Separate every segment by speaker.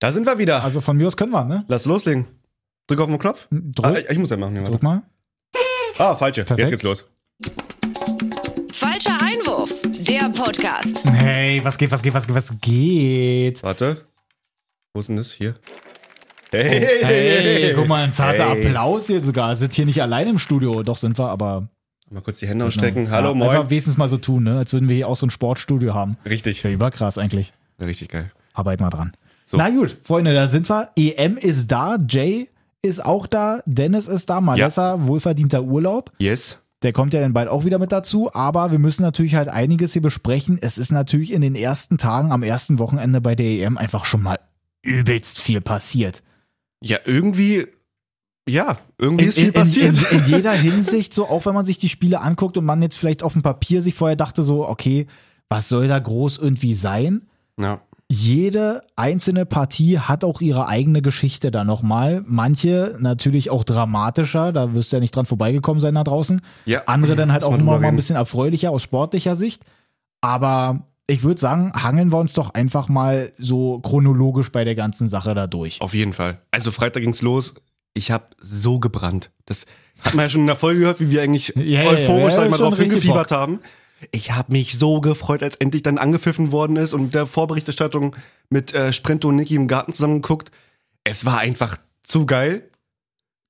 Speaker 1: Da sind wir wieder.
Speaker 2: Also von mir aus können wir, ne?
Speaker 1: Lass loslegen. Drück auf den Knopf.
Speaker 2: Drück,
Speaker 1: Ah, ich, ich muss ja machen. Ja, warte.
Speaker 2: drück mal.
Speaker 1: ah falsche.
Speaker 2: Perfekt.
Speaker 1: Jetzt geht's los.
Speaker 3: Falscher Einwurf, der Podcast.
Speaker 2: Hey, was geht, was geht, was geht, was geht?
Speaker 1: Warte. Wo ist denn das? Hier. Hey,
Speaker 2: Hey, guck mal, ein zarter
Speaker 1: Hey.
Speaker 2: Applaus hier sogar. Sind hier nicht allein im Studio. Doch sind wir, aber.
Speaker 1: Mal kurz die Hände ausstrecken. Hallo,
Speaker 2: ja,
Speaker 1: moin.
Speaker 2: Einfach wenigstens mal so tun, ne? Als würden wir hier auch so ein Sportstudio haben.
Speaker 1: Richtig.
Speaker 2: Ja, überkrass eigentlich.
Speaker 1: Richtig geil.
Speaker 2: Arbeit mal dran.
Speaker 1: So.
Speaker 2: Na gut, Freunde, da sind wir. EM ist da, Jay ist auch da, Dennis ist da, Malessa, wohlverdienter Urlaub.
Speaker 1: Yes.
Speaker 2: Der kommt ja dann bald auch wieder mit dazu, aber wir müssen natürlich halt einiges hier besprechen. Es ist natürlich in den ersten Tagen, am ersten Wochenende bei der EM einfach schon mal übelst viel passiert.
Speaker 1: Ja, irgendwie. Ja, irgendwie
Speaker 2: In,
Speaker 1: ist viel
Speaker 2: in,
Speaker 1: passiert.
Speaker 2: in, in jeder Hinsicht, so auch wenn man sich die Spiele anguckt und man jetzt vielleicht auf dem Papier sich vorher dachte, so, okay, was soll da groß irgendwie sein?
Speaker 1: ja.
Speaker 2: Jede einzelne Partie hat auch ihre eigene Geschichte da nochmal. Manche natürlich auch dramatischer, da wirst du ja nicht dran vorbeigekommen sein da draußen.
Speaker 1: ja.
Speaker 2: Andere dann halt auch immer mal ein bisschen erfreulicher aus sportlicher Sicht. Aber ich würde sagen, hangeln wir uns doch einfach mal so chronologisch bei der ganzen Sache da durch.
Speaker 1: Auf jeden Fall. Also Freitag ging's los. Ich habe so gebrannt. Das hat man ja schon in der Folge gehört, wie wir eigentlich
Speaker 2: ja,
Speaker 1: euphorisch
Speaker 2: ja,
Speaker 1: sag ich mal, drauf hingefiebert haben. Ich habe mich so gefreut, als endlich dann angepfiffen worden ist und der Vorberichterstattung mit äh, Sprinto und Niki im Garten zusammengeguckt. Es war einfach zu geil.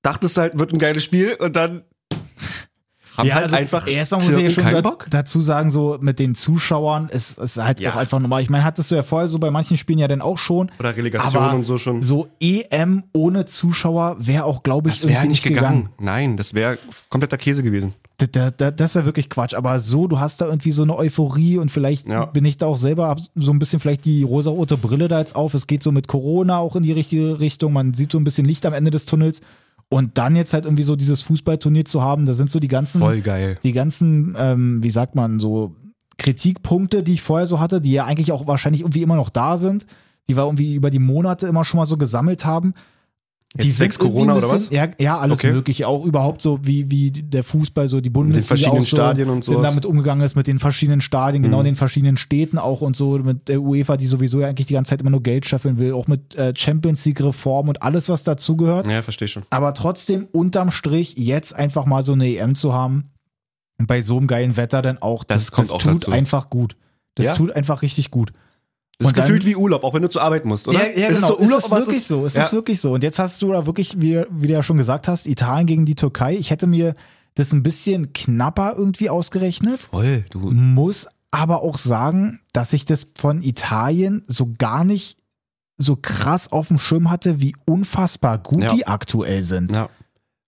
Speaker 1: Dachtest halt, wird ein geiles Spiel und dann haben halt einfach
Speaker 2: also erstmal muss ich ja schon da,
Speaker 1: Bock.
Speaker 2: dazu sagen, so mit den Zuschauern ist es halt
Speaker 1: Ja.
Speaker 2: auch einfach normal. Ich meine, hattest du ja vorher so bei manchen Spielen ja dann auch schon.
Speaker 1: Oder Relegation und so schon.
Speaker 2: So EM ohne Zuschauer wäre auch, glaube ich,
Speaker 1: Das wäre nicht gegangen. Nein, das wäre kompletter Käse gewesen.
Speaker 2: Da- da- da- Das wäre wirklich Quatsch. Aber so, du hast da irgendwie so eine Euphorie und vielleicht
Speaker 1: Ja.
Speaker 2: bin ich da auch selber, so ein bisschen vielleicht die rosa-rote Brille da jetzt auf. Es geht so mit Corona auch in die richtige Richtung. Man sieht so ein bisschen Licht am Ende des Tunnels. Und dann jetzt halt irgendwie so dieses Fußballturnier zu haben, da sind so die ganzen,
Speaker 1: Voll geil.
Speaker 2: die ganzen, ähm, wie sagt man, so Kritikpunkte, die ich vorher so hatte, die ja eigentlich auch wahrscheinlich irgendwie immer noch da sind, die wir irgendwie über die Monate immer schon mal so gesammelt haben.
Speaker 1: Jetzt
Speaker 2: die irgendwie
Speaker 1: Corona
Speaker 2: ein
Speaker 1: oder
Speaker 2: bisschen- Ja, ja alles
Speaker 1: Okay.
Speaker 2: mögliche. Auch überhaupt so, wie, wie der Fußball, so die Bundesliga
Speaker 1: verschiedenen
Speaker 2: auch so,
Speaker 1: Stadien und sowas.
Speaker 2: damit umgegangen ist, mit den verschiedenen Stadien, genau
Speaker 1: Mhm.
Speaker 2: in den verschiedenen Städten auch und so, mit der UEFA, die sowieso ja eigentlich die ganze Zeit immer nur Geld scheffeln will, auch mit äh, Champions League Reform und alles, was dazugehört.
Speaker 1: Ja, verstehe schon.
Speaker 2: Aber trotzdem unterm Strich jetzt einfach mal so eine EM zu haben, bei so einem geilen Wetter dann auch,
Speaker 1: Das
Speaker 2: das,
Speaker 1: kommt
Speaker 2: das
Speaker 1: auch
Speaker 2: tut
Speaker 1: dazu.
Speaker 2: einfach gut. Das
Speaker 1: Ja.
Speaker 2: tut einfach richtig gut.
Speaker 1: Das ist
Speaker 2: dann-
Speaker 1: gefühlt wie Urlaub, auch wenn du zur Arbeit musst, oder?
Speaker 2: Ja, ja
Speaker 1: Es
Speaker 2: genau.
Speaker 1: so Urlaub,
Speaker 2: es ist wirklich so. Es
Speaker 1: ja.
Speaker 2: ist wirklich so. Und jetzt hast du da wirklich, wie, wie du ja schon gesagt hast, Italien gegen die Türkei. Ich hätte mir das ein bisschen knapper irgendwie ausgerechnet.
Speaker 1: Voll, du.
Speaker 2: Muss aber auch sagen, dass ich das von Italien so gar nicht so krass auf dem Schirm hatte, wie unfassbar gut
Speaker 1: Ja.
Speaker 2: die aktuell sind.
Speaker 1: Ja.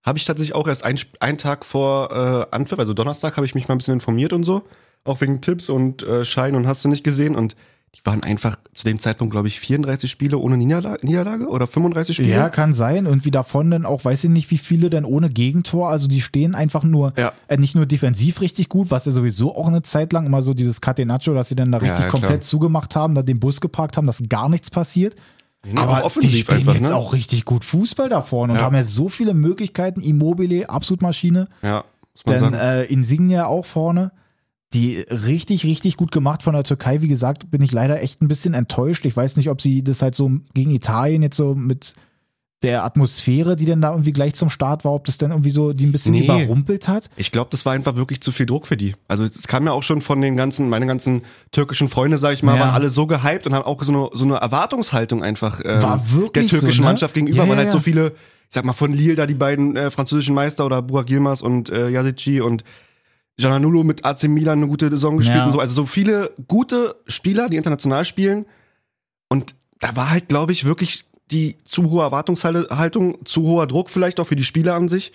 Speaker 1: Habe ich tatsächlich auch erst ein, einen Tag vor äh, Anpfiff, also Donnerstag, habe ich mich mal ein bisschen informiert und so. Auch wegen Tipps und äh, Schein und hast du nicht gesehen. Und die waren einfach zu dem Zeitpunkt, glaube ich, 34 Spiele ohne Niederlage, Niederlage oder 35 Spiele.
Speaker 2: Ja, kann sein. Und wie davon dann auch, weiß ich nicht, wie viele denn ohne Gegentor. Also die stehen einfach nur,
Speaker 1: Ja.
Speaker 2: äh, nicht nur defensiv richtig gut, was ja sowieso auch eine Zeit lang immer so dieses Catenaccio, dass sie dann da
Speaker 1: Ja,
Speaker 2: richtig
Speaker 1: ja,
Speaker 2: komplett
Speaker 1: klar.
Speaker 2: zugemacht haben, da den Bus geparkt haben, dass gar nichts passiert.
Speaker 1: Nee,
Speaker 2: Aber die spielen
Speaker 1: einfach,
Speaker 2: jetzt
Speaker 1: ne?
Speaker 2: auch richtig gut Fußball da vorne und
Speaker 1: Ja.
Speaker 2: haben ja so viele Möglichkeiten. Immobile, absolut Maschine.
Speaker 1: Ja, muss man
Speaker 2: Dann
Speaker 1: sagen.
Speaker 2: äh, Insignia auch vorne. Die richtig, richtig gut gemacht von der Türkei. Wie gesagt, bin ich leider echt ein bisschen enttäuscht. Ich weiß nicht, ob sie das halt so gegen Italien jetzt so mit der Atmosphäre, die dann da irgendwie gleich zum Start war, ob das dann irgendwie so die ein bisschen
Speaker 1: Nee.
Speaker 2: überrumpelt hat.
Speaker 1: Ich glaube, das war einfach wirklich zu viel Druck für die. Also es kam ja auch schon von den ganzen, meine ganzen türkischen Freunde, sag ich mal,
Speaker 2: Ja.
Speaker 1: waren alle so gehypt und haben auch so eine, so eine Erwartungshaltung einfach ähm,
Speaker 2: War wirklich
Speaker 1: der türkischen
Speaker 2: so, ne?
Speaker 1: Mannschaft gegenüber,
Speaker 2: Ja,
Speaker 1: weil
Speaker 2: ja,
Speaker 1: halt so viele, ich sag mal von Lille da die beiden äh, französischen Meister oder Burak Yilmaz und äh, Yazici und Giannanulo mit AC Milan eine gute Saison gespielt
Speaker 2: Ja.
Speaker 1: und so. Also so viele gute Spieler, die international spielen. Und da war halt, glaube ich, wirklich die zu hohe Erwartungshaltung, zu hoher Druck vielleicht auch für die Spieler an sich.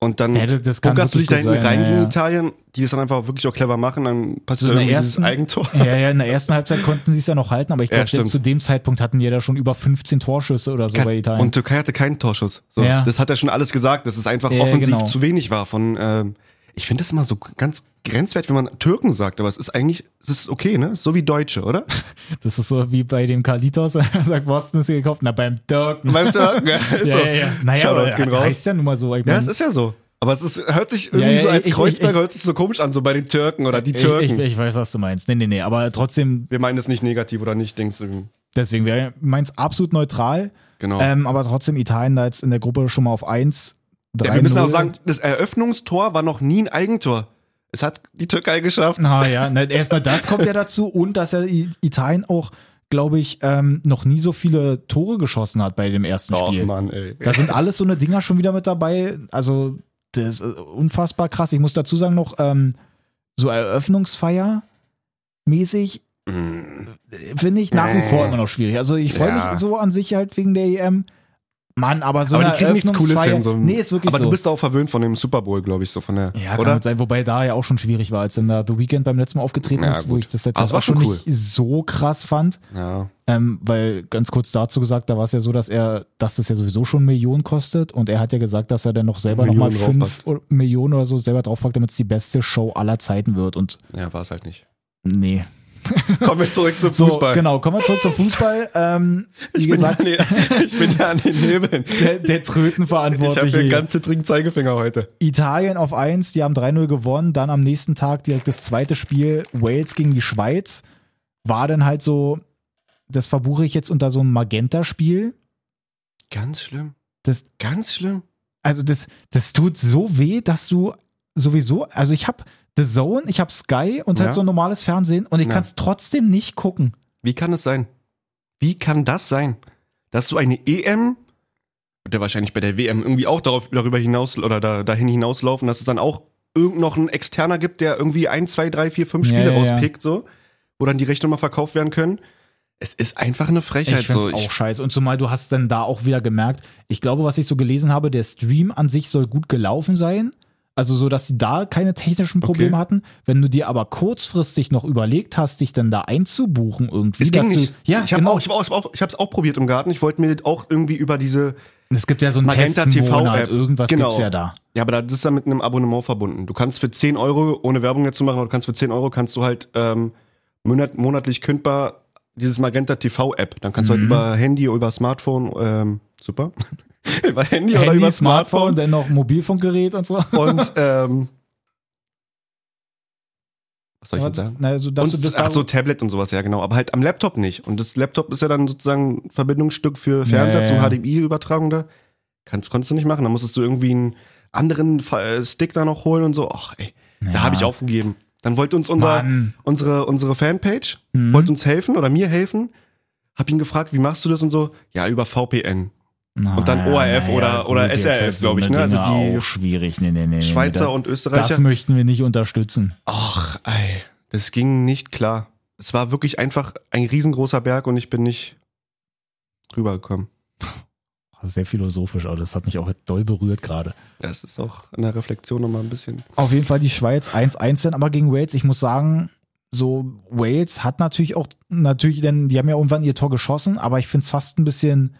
Speaker 1: Und dann
Speaker 2: Ja, das- das
Speaker 1: du dich da hinten rein
Speaker 2: ja,
Speaker 1: gegen
Speaker 2: ja.
Speaker 1: Italien, die es dann einfach wirklich auch clever machen, dann passiert
Speaker 2: So in der
Speaker 1: irgendwie dieses
Speaker 2: ersten-
Speaker 1: Eigentor.
Speaker 2: Ja, ja, in der ersten Halbzeit konnten sie es ja noch halten, aber ich
Speaker 1: Ja,
Speaker 2: glaube,
Speaker 1: stimmt.
Speaker 2: zu dem Zeitpunkt hatten die ja da schon über 15 Torschüsse oder so bei Italien.
Speaker 1: Und Türkei hatte keinen Torschuss. So,
Speaker 2: Ja.
Speaker 1: Das hat er schon alles gesagt, dass es einfach
Speaker 2: Ja,
Speaker 1: offensiv
Speaker 2: genau.
Speaker 1: zu wenig war von, ähm, ich finde das immer so ganz grenzwert, wenn man Türken sagt, aber es ist eigentlich, es ist okay, ne? So wie Deutsche, oder?
Speaker 2: Das ist so wie bei dem Kalitos, er sagt, wo hast du das hier gekauft? Na, beim Türken.
Speaker 1: Beim Türken, ja,
Speaker 2: ja,
Speaker 1: so.
Speaker 2: ja, ja. Naja, aber
Speaker 1: gehen raus.
Speaker 2: heißt ja nun mal so. Ich
Speaker 1: Ja,
Speaker 2: mein,
Speaker 1: es ist ja so. Aber es ist, hört sich irgendwie
Speaker 2: Ja, ja,
Speaker 1: so als
Speaker 2: ich-
Speaker 1: Kreuzberg
Speaker 2: ich-
Speaker 1: hört sich so komisch an, so bei den Türken oder die Türken.
Speaker 2: ich, ich weiß, was du meinst. Nee, nee, nee, aber trotzdem,
Speaker 1: Wir meinen es nicht negativ oder nicht, denkst du.
Speaker 2: Deswegen wäre meins absolut neutral.
Speaker 1: Genau.
Speaker 2: Ähm, aber trotzdem Italien da jetzt in der Gruppe schon mal auf 1.
Speaker 1: ja, wir müssen auch sagen, das Eröffnungstor war noch nie ein Eigentor. Es hat die Türkei geschafft.
Speaker 2: Na ja, erstmal das kommt ja dazu und dass er Italien auch, glaube ich, ähm, noch nie so viele Tore geschossen hat bei dem ersten Spiel.
Speaker 1: Mann, ey.
Speaker 2: Da sind alles so eine Dinger schon wieder mit dabei. Also, das ist äh, unfassbar krass. Ich muss dazu sagen, noch ähm, so Eröffnungsfeier mäßig
Speaker 1: Mm.
Speaker 2: finde ich nach wie vor immer noch schwierig. Also, ich freue
Speaker 1: Ja.
Speaker 2: mich so an sich halt wegen der EM. Mann, aber so
Speaker 1: Aber die
Speaker 2: eine
Speaker 1: kriegen nichts Cooles hin. So
Speaker 2: nee, ist wirklich
Speaker 1: aber
Speaker 2: so.
Speaker 1: du bist auch verwöhnt von dem Super Bowl, glaube ich, so von der.
Speaker 2: ja, kann
Speaker 1: oder?
Speaker 2: sein, wobei da ja auch schon schwierig war, als dann da The Weeknd beim letzten Mal aufgetreten
Speaker 1: Ja,
Speaker 2: ist, wo
Speaker 1: gut.
Speaker 2: ich das halt
Speaker 1: es war
Speaker 2: auch schon
Speaker 1: schon
Speaker 2: nicht so krass fand.
Speaker 1: Ja.
Speaker 2: Ähm, weil ganz kurz dazu gesagt, da war es ja so, dass er, dass das ja sowieso schon Millionen kostet und er hat ja gesagt, dass er dann noch selber nochmal fünf Millionen oder so selber draufpackt, damit es die beste Show aller Zeiten wird und
Speaker 1: Ja, war es halt nicht.
Speaker 2: nee.
Speaker 1: Kommen wir zurück zum
Speaker 2: So,
Speaker 1: Fußball.
Speaker 2: genau, kommen wir zurück zum Fußball. Ähm,
Speaker 1: Ich bin, ja
Speaker 2: gesagt,
Speaker 1: an den, ich bin ja an den Hebeln.
Speaker 2: der, der
Speaker 1: Ich habe
Speaker 2: Trötenverantwortliche.
Speaker 1: hier ganz zittrigen Zeigefinger heute.
Speaker 2: Italien auf 1, die haben 3-0 gewonnen. Dann am nächsten Tag direkt das zweite Spiel, Wales gegen die Schweiz. War dann halt so, das verbuche ich jetzt unter so einem Magenta-Spiel.
Speaker 1: Ganz schlimm.
Speaker 2: Das,
Speaker 1: Ganz schlimm.
Speaker 2: also das, das tut so weh, dass du sowieso, also ich habe The Zone, ich habe Sky und
Speaker 1: Ja.
Speaker 2: halt so ein normales Fernsehen und ich
Speaker 1: Ja.
Speaker 2: kann es trotzdem nicht gucken.
Speaker 1: Wie kann es sein? Wie kann das sein? Dass du eine EM, wird ja wahrscheinlich bei der WM irgendwie auch darauf, darüber hinaus oder da, dahin hinauslaufen, dass es dann auch irgend noch einen Externer gibt, der irgendwie ein, zwei, drei, vier, fünf Spiele
Speaker 2: ja,
Speaker 1: rauspickt, so, wo dann die Rechte mal verkauft werden können. Es ist einfach eine Frechheit.
Speaker 2: Ich finde
Speaker 1: so.
Speaker 2: es auch scheiße. Und zumal du hast dann da auch wieder gemerkt, ich glaube, was ich so gelesen habe, der Stream an sich soll gut gelaufen sein. Also so, dass sie da keine technischen Probleme
Speaker 1: Okay.
Speaker 2: hatten. Wenn du dir aber kurzfristig noch überlegt hast, dich dann da einzubuchen irgendwie.
Speaker 1: es ging
Speaker 2: dass
Speaker 1: nicht.
Speaker 2: Du, ja,
Speaker 1: ich habe
Speaker 2: genau.
Speaker 1: auch, ich habe auch, ich hab's auch probiert im Garten. Ich wollte mir auch irgendwie über diese,
Speaker 2: es gibt ja so einen
Speaker 1: Magenta TV-App.
Speaker 2: irgendwas
Speaker 1: Genau.
Speaker 2: gibt's ja da.
Speaker 1: ja, aber das ist dann mit einem Abonnement verbunden. Du kannst für 10 Euro, ohne Werbung jetzt zu machen, aber du kannst für 10 Euro kannst du halt ähm, monat, monatlich kündbar dieses Magenta TV App. Dann kannst du halt
Speaker 2: Mhm.
Speaker 1: über Handy, über Smartphone, ähm, super, über Handy, oder
Speaker 2: Handy,
Speaker 1: über
Speaker 2: Smartphone,
Speaker 1: Smartphone
Speaker 2: dann noch Mobilfunkgerät und so.
Speaker 1: und ähm, was soll ich jetzt sagen?
Speaker 2: Na, also, dass
Speaker 1: und,
Speaker 2: das
Speaker 1: ach
Speaker 2: da-
Speaker 1: so, Tablet und sowas, ja genau. Aber halt am Laptop nicht. Und das Laptop ist ja dann sozusagen ein Verbindungsstück für Fernseher zum. HDMI-Übertragung da. Kannst, konntest du nicht machen. Da musstest du irgendwie einen anderen äh, Stick da noch holen und so. Ach ey, da
Speaker 2: Ja.
Speaker 1: habe ich aufgegeben. Dann wollte uns unser,
Speaker 2: Mann.
Speaker 1: unsere, unsere Fanpage,
Speaker 2: Mhm.
Speaker 1: wollte uns helfen oder mir helfen. Hab ihn gefragt, wie machst du das und so? Ja, über VPN.
Speaker 2: Na,
Speaker 1: und dann ORF oder- oder
Speaker 2: jetzt
Speaker 1: SRF,
Speaker 2: halt so
Speaker 1: glaub ich, ne? Also die
Speaker 2: auch schwierig. Nee, nee, nee,
Speaker 1: Schweizer
Speaker 2: nee,
Speaker 1: und Österreicher.
Speaker 2: das möchten wir nicht unterstützen.
Speaker 1: Ach, ey, das ging nicht klar. Es war wirklich einfach ein riesengroßer Berg und ich bin nicht rübergekommen.
Speaker 2: Sehr philosophisch, aber das hat mich auch doll berührt gerade.
Speaker 1: Das ist auch in der Reflexion nochmal ein bisschen.
Speaker 2: Auf jeden Fall die Schweiz 1-1 dann aber gegen Wales. Ich muss sagen, so Wales hat natürlich auch, natürlich, denn die haben ja irgendwann ihr Tor geschossen, aber ich finde es fast ein bisschen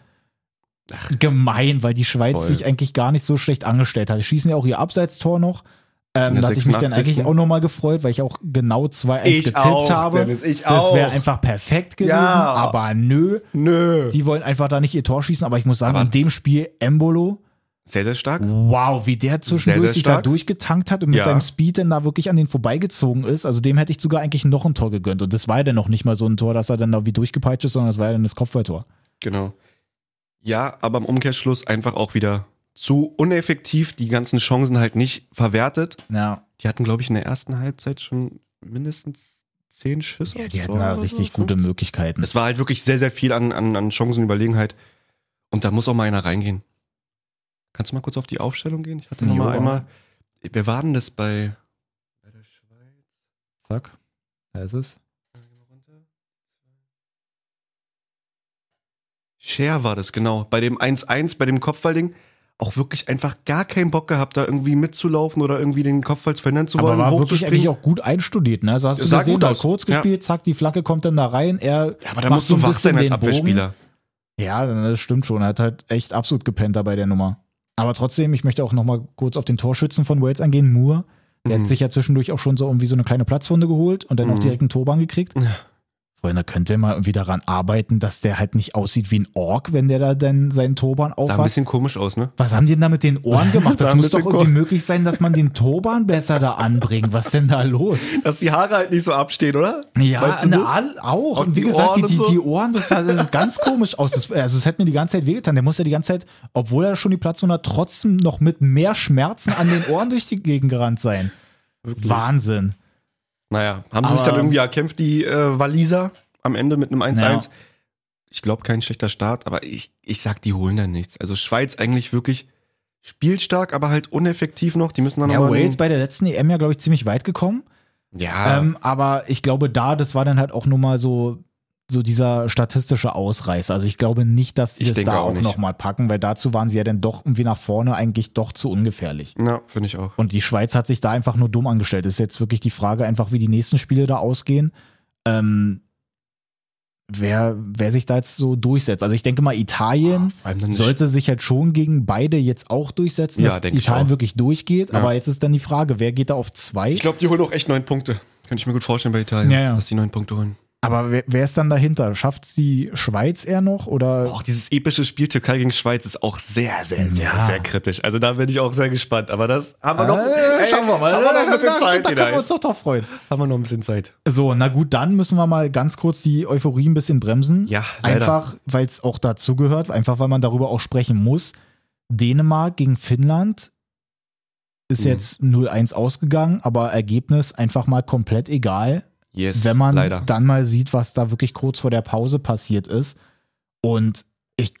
Speaker 2: gemein, weil die Schweiz
Speaker 1: Voll.
Speaker 2: sich eigentlich gar nicht so schlecht angestellt hat. Die schießen ja auch ihr Abseitstor noch. Ähm, da hatte ich mich dann
Speaker 1: 86..
Speaker 2: eigentlich auch nochmal gefreut, weil ich auch genau 2-1 getippt habe.
Speaker 1: Dennis, ich
Speaker 2: Das wäre einfach perfekt gewesen,
Speaker 1: Ja.
Speaker 2: aber nö.
Speaker 1: Nö.
Speaker 2: Die wollen einfach da nicht ihr Tor schießen, aber ich muss sagen,
Speaker 1: Aber-
Speaker 2: in dem Spiel Embolo,
Speaker 1: Sehr, sehr stark.
Speaker 2: wow, wie der zwischendurch sich da durchgetankt hat und mit
Speaker 1: Ja.
Speaker 2: seinem Speed dann da wirklich an den vorbeigezogen ist. Also dem hätte ich sogar eigentlich noch ein Tor gegönnt. Und das war ja dann noch nicht mal so ein Tor, dass er dann da wie durchgepeitscht ist, sondern das war ja dann das Kopfballtor.
Speaker 1: Genau. Ja, aber im Umkehrschluss einfach auch wieder zu uneffektiv, die ganzen Chancen halt nicht verwertet.
Speaker 2: Ja,
Speaker 1: Die hatten, glaube ich, in der ersten Halbzeit schon mindestens zehn Schüsse.
Speaker 2: ja die hatten
Speaker 1: oder
Speaker 2: richtig
Speaker 1: so.
Speaker 2: gute Möglichkeiten.
Speaker 1: Es war halt wirklich sehr, sehr viel an, an, an Chancenüberlegenheit. Und da muss auch mal einer reingehen. Kannst du mal kurz auf die Aufstellung gehen? Ich hatte noch mal
Speaker 2: Jo.
Speaker 1: einmal. Wer war denn das bei, bei der Schweiz?
Speaker 2: Zack, da ist es.
Speaker 1: Cher war das, genau. Bei dem 1-1, bei dem Kopfballding, auch wirklich einfach gar keinen Bock gehabt, da irgendwie mitzulaufen oder irgendwie den Kopfball verhindern zu wollen.
Speaker 2: Aber war wirklich eigentlich auch gut einstudiert, ne? Also hast du
Speaker 1: sah
Speaker 2: gesehen,
Speaker 1: gut
Speaker 2: da kurz
Speaker 1: Ja.
Speaker 2: gespielt, zack, die Flagge kommt dann da rein. Er
Speaker 1: Ja, aber da musst
Speaker 2: so
Speaker 1: du wach sein als
Speaker 2: Bogen.
Speaker 1: Abwehrspieler.
Speaker 2: Ja, das stimmt schon. Er hat halt echt absolut gepennt da bei der Nummer. Aber trotzdem, ich möchte auch noch mal kurz auf den Torschützen von Wales eingehen. Moore, der
Speaker 1: Mhm.
Speaker 2: hat sich ja zwischendurch auch schon so irgendwie so eine kleine Platzwunde geholt und dann auch
Speaker 1: Mhm.
Speaker 2: direkt einen Torban gekriegt.
Speaker 1: Ja.
Speaker 2: Freunde, könnt ihr mal irgendwie daran arbeiten, dass der halt nicht aussieht wie ein Ork, wenn der da denn seinen Turban
Speaker 1: Sah ein
Speaker 2: aufhat?
Speaker 1: bisschen komisch aus, ne?
Speaker 2: Was haben die denn da mit den Ohren gemacht?
Speaker 1: Sah
Speaker 2: Das
Speaker 1: ein
Speaker 2: muss doch
Speaker 1: bisschen
Speaker 2: irgendwie möglich sein, dass man den Turban besser da anbringt. Was ist denn da los?
Speaker 1: Dass die Haare halt nicht so abstehen, oder?
Speaker 2: Ja,
Speaker 1: Meinst du das?
Speaker 2: all- auch.
Speaker 1: Auch
Speaker 2: Und wie
Speaker 1: die
Speaker 2: gesagt,
Speaker 1: Ohren
Speaker 2: die,
Speaker 1: und
Speaker 2: die,
Speaker 1: so?
Speaker 2: die Ohren, das sah das sah ganz komisch aus. Das, also es hätte mir die ganze Zeit wehgetan. Der muss ja die ganze Zeit, obwohl er schon die Platzwunde hat, trotzdem noch mit mehr Schmerzen an den Ohren durch die Gegend gerannt sein. Wahnsinn.
Speaker 1: Naja, haben sie sich dann irgendwie erkämpft, die äh, Waliser, am Ende mit einem 1-1.
Speaker 2: Ja.
Speaker 1: Ich glaube, kein schlechter Start, aber ich, ich sag, die holen da nichts. Also Schweiz eigentlich wirklich spielstark, aber halt uneffektiv noch. Die müssen dann
Speaker 2: Ja,
Speaker 1: aber
Speaker 2: Wales bei der letzten EM ja, glaube ich, ziemlich weit gekommen.
Speaker 1: ja,
Speaker 2: Ähm, aber ich glaube, da, das war dann halt auch nur mal so, so dieser statistische Ausreißer. Also ich glaube nicht, dass sie
Speaker 1: Ich
Speaker 2: das da
Speaker 1: auch
Speaker 2: nochmal packen, weil dazu waren sie ja dann doch irgendwie nach vorne eigentlich doch zu ungefährlich.
Speaker 1: ja, finde ich auch.
Speaker 2: Und die Schweiz hat sich da einfach nur dumm angestellt. Es ist jetzt wirklich die Frage, einfach wie die nächsten Spiele da ausgehen. Ähm, wer, wer sich da jetzt so durchsetzt. Also ich denke mal, Italien
Speaker 1: dann
Speaker 2: sollte sich halt schon gegen beide jetzt auch durchsetzen,
Speaker 1: Ja,
Speaker 2: dass Italien wirklich durchgeht.
Speaker 1: Ja.
Speaker 2: Aber jetzt ist dann die Frage, wer geht da auf zwei?
Speaker 1: Ich glaube, die holen auch echt neun Punkte. Könnte ich mir gut vorstellen bei Italien,
Speaker 2: Ja, ja.
Speaker 1: dass die neun Punkte holen.
Speaker 2: Aber wer, wer ist dann dahinter? Schafft die Schweiz eher noch? Oder
Speaker 1: Auch dieses epische Spiel Türkei gegen Schweiz ist auch sehr, sehr, sehr,
Speaker 2: Ja.
Speaker 1: sehr kritisch. Also da bin ich auch sehr gespannt. Aber das haben wir noch.
Speaker 2: Äh, schauen wir mal.
Speaker 1: Haben wir noch ein bisschen
Speaker 2: da,
Speaker 1: Zeit,
Speaker 2: da können wir uns doch drauf freuen.
Speaker 1: Haben wir noch ein bisschen Zeit.
Speaker 2: So, na gut, dann müssen wir mal ganz kurz die Euphorie ein bisschen bremsen.
Speaker 1: Ja, leider.
Speaker 2: Einfach, weil es auch dazugehört, einfach weil man darüber auch sprechen muss. Dänemark gegen Finnland ist
Speaker 1: Mhm.
Speaker 2: jetzt 0-1 ausgegangen, aber Ergebnis einfach mal komplett egal,
Speaker 1: Yes,
Speaker 2: wenn man
Speaker 1: leider.
Speaker 2: dann mal sieht, was da wirklich kurz vor der Pause passiert ist. Und ich,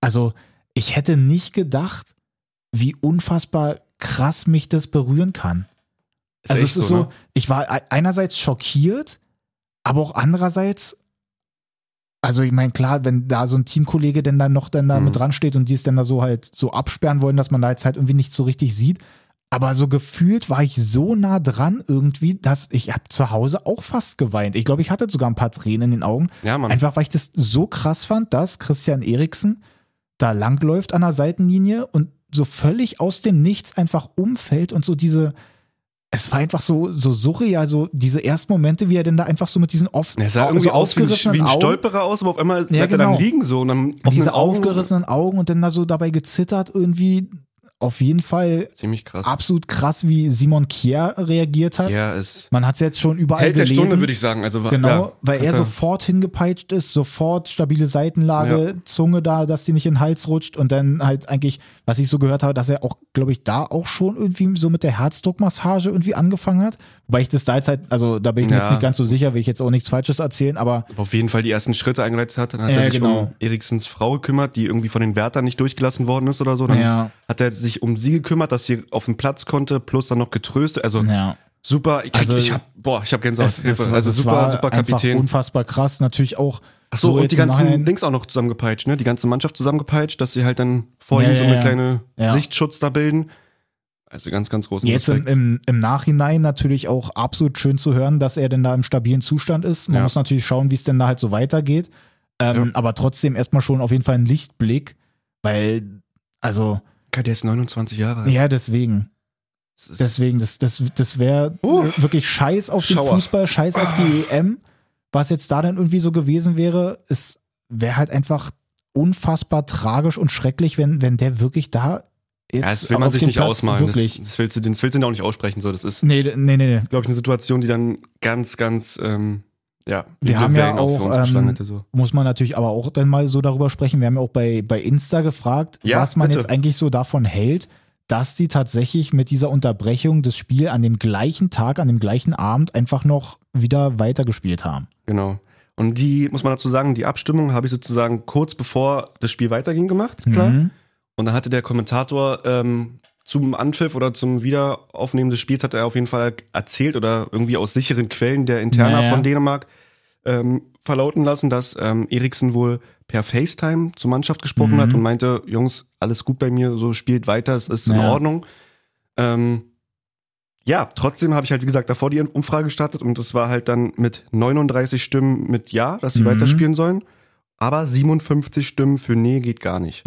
Speaker 2: also, ich hätte nicht gedacht, wie unfassbar krass mich das berühren kann.
Speaker 1: Ist
Speaker 2: also es ist
Speaker 1: so,
Speaker 2: so,
Speaker 1: ne?
Speaker 2: ich war ei- einerseits schockiert, aber auch andererseits, also ich meine, klar, wenn da so ein Teamkollege denn dann noch dann da
Speaker 1: Mhm.
Speaker 2: mit dran steht und die es dann da so halt so absperren wollen, dass man da jetzt halt irgendwie nicht so richtig sieht. Aber so gefühlt war ich so nah dran irgendwie, dass ich hab zu Hause auch fast geweint. Ich glaube, ich hatte sogar ein paar Tränen in den Augen.
Speaker 1: Ja, Mann.
Speaker 2: Einfach weil ich das so krass fand, dass Christian Eriksen da langläuft an der Seitenlinie und so völlig aus dem Nichts einfach umfällt und so diese, es war einfach so, so surreal, so diese ersten Momente, wie er denn da einfach so mit diesen offen,
Speaker 1: Er sah
Speaker 2: so
Speaker 1: irgendwie aus wie ein, wie ein
Speaker 2: Augen,
Speaker 1: Stolperer aus, aber auf einmal
Speaker 2: Ja,
Speaker 1: bleibt er
Speaker 2: genau.
Speaker 1: dann liegen so und dann offenen
Speaker 2: diese
Speaker 1: Augen.
Speaker 2: aufgerissenen Augen und dann da so dabei gezittert irgendwie. Auf jeden Fall
Speaker 1: Ziemlich krass.
Speaker 2: absolut krass, wie Simon Kier reagiert hat.
Speaker 1: Ja, ist
Speaker 2: Man hat es jetzt schon überall
Speaker 1: Held der
Speaker 2: gelesen.
Speaker 1: Stunde, würde ich sagen. Also,
Speaker 2: Genau,
Speaker 1: ja,
Speaker 2: weil er sofort hingepeitscht ist, sofort stabile Seitenlage, Zunge da, dass die nicht in den Hals rutscht und dann halt eigentlich, was ich so gehört habe, dass er auch, glaube ich, da auch schon irgendwie so mit der Herzdruckmassage irgendwie angefangen hat. Wobei ich das da jetzt halt, also da bin ich mir
Speaker 1: Ja.
Speaker 2: jetzt nicht ganz so sicher, will ich jetzt auch nichts Falsches erzählen, aber
Speaker 1: auf jeden Fall die ersten Schritte eingeleitet hat. Dann hat
Speaker 2: Ja,
Speaker 1: er sich
Speaker 2: genau.
Speaker 1: um Eriksens Frau gekümmert, die irgendwie von den Wärtern nicht durchgelassen worden ist oder so. Dann
Speaker 2: Ja.
Speaker 1: Hat er sich um sie gekümmert, dass sie auf den Platz konnte, plus dann noch getröstet. Also
Speaker 2: ja.
Speaker 1: super. Ich, krieg,
Speaker 2: Also-
Speaker 1: ich hab, boah, ich hab Gänsehaut.
Speaker 2: Es, es,
Speaker 1: also
Speaker 2: es
Speaker 1: super, super Kapitän.
Speaker 2: unfassbar krass. Natürlich auch
Speaker 1: Ach so,
Speaker 2: so
Speaker 1: und die ganzen Dings auch noch zusammengepeitscht, ne? Die ganze Mannschaft zusammengepeitscht, dass sie halt dann vor
Speaker 2: Ja,
Speaker 1: ihm so eine
Speaker 2: ja.
Speaker 1: kleine. Sichtschutz da bilden. Also ganz, ganz großen
Speaker 2: Jetzt im, im, im Nachhinein natürlich auch absolut schön zu hören, dass er denn da im stabilen Zustand ist. Man muss natürlich schauen, wie es denn da halt so weitergeht. Ähm. Aber trotzdem erstmal schon auf jeden Fall ein Lichtblick, weil, also,
Speaker 1: der ist 29 Jahre alt.
Speaker 2: ja, deswegen.
Speaker 1: Das
Speaker 2: Deswegen, das, das, das wäre
Speaker 1: Uh.
Speaker 2: wirklich scheiß auf den
Speaker 1: Schauer.
Speaker 2: Fußball, scheiß auf die EM. Was jetzt da dann irgendwie so gewesen wäre, es wäre halt einfach unfassbar tragisch und schrecklich, wenn, wenn der wirklich da jetzt
Speaker 1: Ja, das will man sich nicht
Speaker 2: Platz
Speaker 1: ausmalen. Das,
Speaker 2: Wirklich.
Speaker 1: das, willst du, das willst du auch nicht aussprechen. So, das ist,
Speaker 2: Nee, nee, nee, nee.
Speaker 1: glaube ich, eine Situation, die dann ganz, ganz, ähm, ja,
Speaker 2: Wir haben ja auch,
Speaker 1: für uns
Speaker 2: ähm.
Speaker 1: So.
Speaker 2: muss man natürlich aber auch dann mal so darüber sprechen. Wir haben ja auch bei, bei Insta gefragt,
Speaker 1: Ja,
Speaker 2: was man
Speaker 1: bitte.
Speaker 2: jetzt eigentlich so davon hält, dass die tatsächlich mit dieser Unterbrechung das Spiel an dem gleichen Tag, an dem gleichen Abend einfach noch wieder weitergespielt haben.
Speaker 1: Genau. Und die, muss man dazu sagen, die Abstimmung habe ich sozusagen kurz bevor das Spiel weiterging gemacht, klar.
Speaker 2: Mhm.
Speaker 1: Und dann hatte der Kommentator ähm, zum Anpfiff oder zum Wiederaufnehmen des Spiels hat er auf jeden Fall erzählt oder irgendwie aus sicheren Quellen der Interna
Speaker 2: Naja.
Speaker 1: von Dänemark ähm, verlauten lassen, dass ähm, Eriksen wohl per FaceTime zur Mannschaft gesprochen
Speaker 2: Mhm.
Speaker 1: hat und meinte, Jungs, alles gut bei mir, so spielt weiter, es ist in
Speaker 2: Ja.
Speaker 1: Ordnung. Ähm, ja, trotzdem habe ich halt, wie gesagt, davor die Umfrage gestartet und es war halt dann mit 39 Stimmen mit Ja, dass sie
Speaker 2: Mhm.
Speaker 1: weiterspielen sollen, aber 57 Stimmen für Nee geht gar nicht.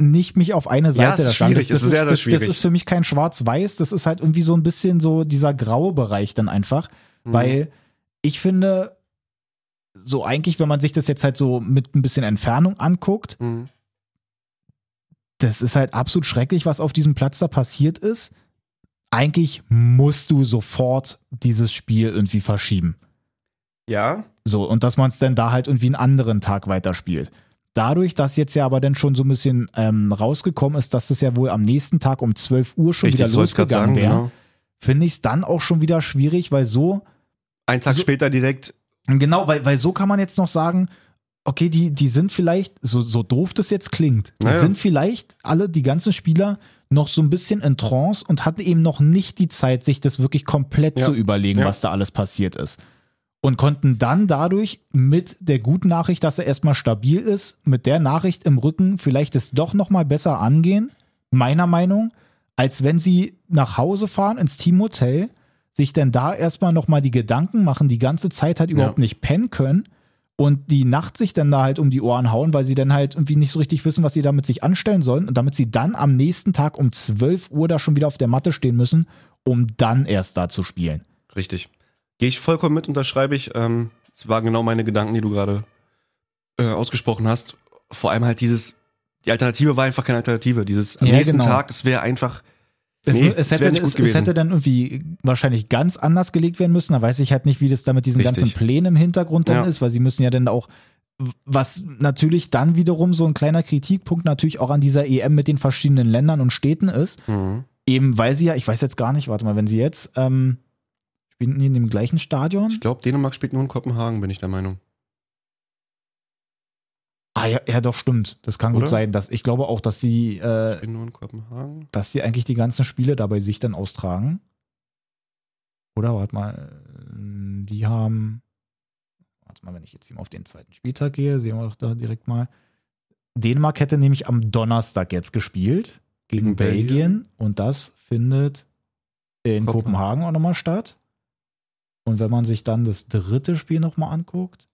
Speaker 2: Nicht mich auf eine Seite.
Speaker 1: es ist schwierig,
Speaker 2: das, das,
Speaker 1: ist sehr
Speaker 2: das,
Speaker 1: schwierig.
Speaker 2: Das ist für mich kein Schwarz-Weiß, das ist halt irgendwie so ein bisschen so dieser graue Bereich dann einfach,
Speaker 1: Mhm.
Speaker 2: weil ich finde, so eigentlich, wenn man sich das jetzt halt so mit ein bisschen Entfernung anguckt,
Speaker 1: Mhm.
Speaker 2: das ist halt absolut schrecklich, was auf diesem Platz da passiert ist. Eigentlich musst du sofort dieses Spiel irgendwie verschieben.
Speaker 1: Ja,
Speaker 2: So, und dass man es dann da halt irgendwie einen anderen Tag weiterspielt. Dadurch, dass jetzt ja aber dann schon so ein bisschen ähm, rausgekommen ist, dass es ja wohl am nächsten Tag um 12 Uhr schon
Speaker 1: richtig,
Speaker 2: wieder losgegangen wäre,
Speaker 1: genau.
Speaker 2: finde ich es dann auch schon wieder schwierig, weil so,
Speaker 1: Ein Tag
Speaker 2: So-
Speaker 1: später direkt,
Speaker 2: genau, weil, weil so kann man jetzt noch sagen, okay, die, die sind vielleicht, so, so doof das jetzt klingt, die
Speaker 1: Naja.
Speaker 2: sind vielleicht alle, die ganzen Spieler, noch so ein bisschen in Trance und hatten eben noch nicht die Zeit, sich das wirklich komplett
Speaker 1: Ja.
Speaker 2: zu überlegen,
Speaker 1: Ja.
Speaker 2: was da alles passiert ist. Und konnten dann dadurch mit der guten Nachricht, dass er erstmal stabil ist, mit der Nachricht im Rücken vielleicht es doch nochmal besser angehen, meiner Meinung, als wenn sie nach Hause fahren ins Teamhotel, sich dann da erstmal nochmal die Gedanken machen, die ganze Zeit halt überhaupt
Speaker 1: Ja.
Speaker 2: nicht pennen können und die Nacht sich dann da halt um die Ohren hauen, weil sie dann halt irgendwie nicht so richtig wissen, was sie damit sich anstellen sollen und damit sie dann am nächsten Tag um 12 Uhr da schon wieder auf der Matte stehen müssen, um dann erst da zu spielen.
Speaker 1: richtig. Gehe ich vollkommen mit, unterschreibe ich. Ähm, Es waren genau meine Gedanken, die du gerade äh, ausgesprochen hast. Vor allem halt dieses, die Alternative war einfach keine Alternative. Dieses am
Speaker 2: Ja,
Speaker 1: nächsten
Speaker 2: genau.
Speaker 1: Tag, das wäre einfach,
Speaker 2: Es,
Speaker 1: Nee,
Speaker 2: es,
Speaker 1: das
Speaker 2: hätte, es, es hätte dann irgendwie wahrscheinlich ganz anders gelegt werden müssen. Da weiß ich halt nicht, wie das da mit diesen
Speaker 1: Richtig.
Speaker 2: ganzen Plänen im Hintergrund dann
Speaker 1: Ja.
Speaker 2: ist, weil sie müssen ja dann auch, was natürlich dann wiederum so ein kleiner Kritikpunkt natürlich auch an dieser EM mit den verschiedenen Ländern und Städten ist. Eben weil sie ja, ich weiß jetzt gar nicht, warte mal, wenn sie jetzt, ähm, spielen die in dem gleichen Stadion?
Speaker 1: ich glaube, Dänemark spielt nur in Kopenhagen, bin ich der Meinung.
Speaker 2: Ah ja, ja doch, stimmt. Das kann
Speaker 1: Oder?
Speaker 2: gut sein. Dass, ich glaube auch, dass sie, äh,
Speaker 1: Spielen nur in Kopenhagen.
Speaker 2: dass die eigentlich die ganzen Spiele da bei sich dann austragen. Oder warte mal, äh, die haben, warte mal, wenn ich jetzt hier mal auf den zweiten Spieltag gehe, sehen wir doch da direkt mal. Dänemark hätte nämlich am Donnerstag jetzt gespielt gegen
Speaker 1: Gegen Belgien.
Speaker 2: Belgien und das findet in
Speaker 1: Kopenhagen.
Speaker 2: Kopenhagen auch nochmal statt. Und wenn man sich dann das dritte Spiel nochmal anguckt,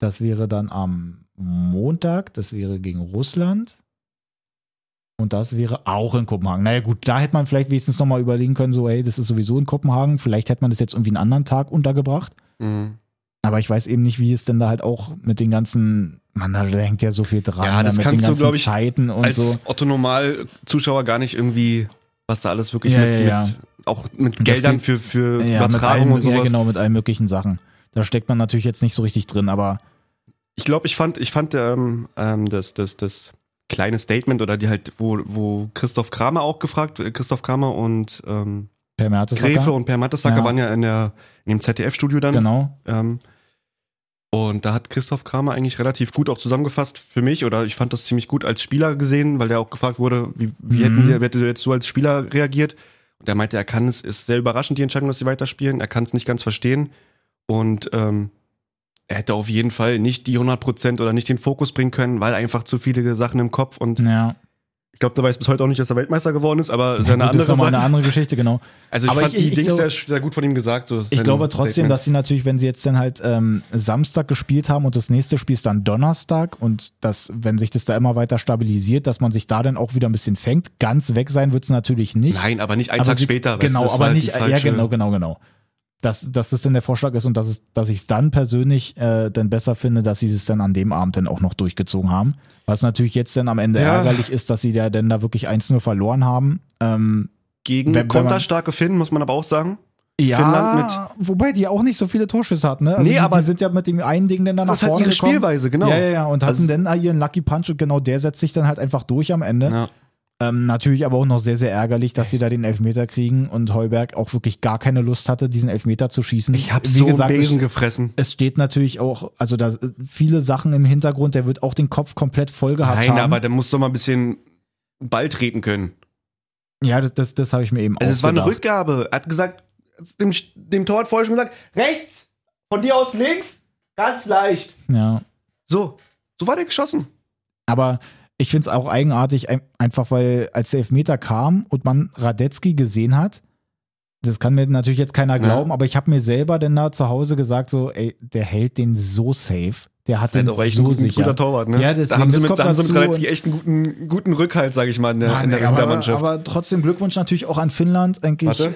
Speaker 2: das wäre dann am Montag, das wäre gegen Russland. Und das wäre auch in Kopenhagen. Naja, gut, da hätte man vielleicht wenigstens nochmal überlegen können, so, hey, das ist sowieso in Kopenhagen. Vielleicht hätte man das jetzt irgendwie einen anderen Tag untergebracht.
Speaker 1: Mhm.
Speaker 2: Aber ich weiß eben nicht, wie es denn da halt auch mit den ganzen, man, da hängt ja so viel dran,
Speaker 1: Ja,
Speaker 2: da
Speaker 1: das
Speaker 2: mit den
Speaker 1: kannst du,
Speaker 2: ganzen
Speaker 1: glaub ich,
Speaker 2: Zeiten und
Speaker 1: Als
Speaker 2: so.
Speaker 1: Otto Normal-Zuschauer gar nicht irgendwie, was da alles wirklich
Speaker 2: Ja,
Speaker 1: mit,
Speaker 2: ja, ja.
Speaker 1: mit, auch mit
Speaker 2: Da
Speaker 1: Geldern
Speaker 2: steht-
Speaker 1: für, für
Speaker 2: Ja,
Speaker 1: Übertragung
Speaker 2: allen,
Speaker 1: und sowas.
Speaker 2: ja, genau, mit allen möglichen Sachen. Da steckt man natürlich jetzt nicht so richtig drin, aber
Speaker 1: Ich glaube, ich fand, ich fand ähm, ähm, das, das, das kleine Statement oder die halt, wo, wo Christoph Kramer auch gefragt, äh, Christoph Kramer und ähm,
Speaker 2: Per
Speaker 1: Gräfe und Per Mattesacker
Speaker 2: Ja.
Speaker 1: waren ja in, der, in dem ZDF-Studio dann.
Speaker 2: genau.
Speaker 1: Ähm, und da hat Christoph Kramer eigentlich relativ gut auch zusammengefasst für mich oder ich fand das ziemlich gut als Spieler gesehen, weil der auch gefragt wurde, wie, wie
Speaker 2: Mhm.
Speaker 1: hätten sie, wie hätte jetzt so als Spieler reagiert? Und er meinte, er kann es, ist sehr überraschend, die Entscheidung, dass sie weiterspielen. Er kann es nicht ganz verstehen. Und ähm, er hätte auf jeden Fall nicht die 100% oder nicht den Fokus bringen können, weil einfach zu viele Sachen im Kopf und
Speaker 2: Ja.
Speaker 1: Ich glaube, der weiß bis heute auch nicht, dass er Weltmeister geworden ist, aber ist
Speaker 2: Ja,
Speaker 1: eine
Speaker 2: gut,
Speaker 1: andere
Speaker 2: ist nochmal
Speaker 1: Sache.
Speaker 2: eine andere Geschichte, genau.
Speaker 1: also ich
Speaker 2: Aber
Speaker 1: fand
Speaker 2: ich-
Speaker 1: die
Speaker 2: ich
Speaker 1: Dings
Speaker 2: glaub-
Speaker 1: sehr, gut von ihm gesagt. So,
Speaker 2: Ich glaube trotzdem,
Speaker 1: Statement.
Speaker 2: dass sie natürlich, wenn sie jetzt dann halt ähm, Samstag gespielt haben und das nächste Spiel ist dann Donnerstag und dass, wenn sich das da immer weiter stabilisiert, dass man sich da dann auch wieder ein bisschen fängt. Ganz weg sein wird es natürlich nicht.
Speaker 1: Nein, aber nicht einen
Speaker 2: Aber
Speaker 1: Tag
Speaker 2: sie-
Speaker 1: später.
Speaker 2: Genau,
Speaker 1: das
Speaker 2: aber
Speaker 1: halt
Speaker 2: nicht, ja genau, genau, genau. Dass, dass das dann der Vorschlag ist und dass, es, dass ich es dann persönlich äh, dann besser finde, dass sie es dann an dem Abend dann auch noch durchgezogen haben. Was natürlich jetzt dann am Ende
Speaker 1: Ja.
Speaker 2: ärgerlich ist, dass sie ja dann da wirklich 1-0 verloren haben. Ähm,
Speaker 1: Gegen
Speaker 2: Wenn-
Speaker 1: konterstarke Finnen, muss man aber auch sagen.
Speaker 2: ja, wobei die auch nicht so viele Torschüsse hatten. Ne? Also
Speaker 1: Nee,
Speaker 2: die,
Speaker 1: aber-
Speaker 2: die sind ja mit dem einen Ding dann da nach
Speaker 1: Das ist halt
Speaker 2: vorne
Speaker 1: ihre
Speaker 2: gekommen.
Speaker 1: Spielweise, genau.
Speaker 2: Ja, ja, ja. Und hatten
Speaker 1: Also-
Speaker 2: dann da ihren Lucky Punch und genau der setzt sich dann halt einfach durch am Ende.
Speaker 1: Ja.
Speaker 2: Ähm, natürlich aber auch noch sehr, sehr ärgerlich, dass sie da den Elfmeter kriegen und Heuberg auch wirklich gar keine Lust hatte, diesen Elfmeter zu schießen.
Speaker 1: Ich habe so
Speaker 2: gesagt,
Speaker 1: Besen
Speaker 2: es,
Speaker 1: gefressen.
Speaker 2: es steht natürlich auch, also da viele Sachen im Hintergrund, der wird auch den Kopf komplett voll gehabt
Speaker 1: Nein,
Speaker 2: haben.
Speaker 1: aber der muss doch mal ein bisschen Ball treten können.
Speaker 2: ja, das, das, das habe ich mir eben
Speaker 1: Also es war eine. Rückgabe. Er hat gesagt, dem, dem Tor hat vorher schon gesagt, rechts, von dir aus links, ganz leicht.
Speaker 2: Ja.
Speaker 1: So, so war der geschossen.
Speaker 2: Aber ich finde es auch eigenartig, ein- einfach weil als der Elfmeter kam und man Radetzky gesehen hat, das kann mir natürlich jetzt keiner glauben, aber ich habe mir selber denn da zu Hause gesagt, so, ey, der hält den so safe. Der hat
Speaker 1: Das ist
Speaker 2: den
Speaker 1: halt auch echt
Speaker 2: so
Speaker 1: ein,
Speaker 2: sicher.
Speaker 1: guter Torwart, ne?
Speaker 2: Ja, deswegen,
Speaker 1: da haben sie
Speaker 2: das
Speaker 1: mit,
Speaker 2: kommt
Speaker 1: da haben sie mit Radetzky echt einen guten, guten Rückhalt, sage ich mal, in der, in der
Speaker 2: Mann, ey, aber, aber trotzdem Glückwunsch natürlich auch an Finnland. Eigentlich,
Speaker 1: Warte.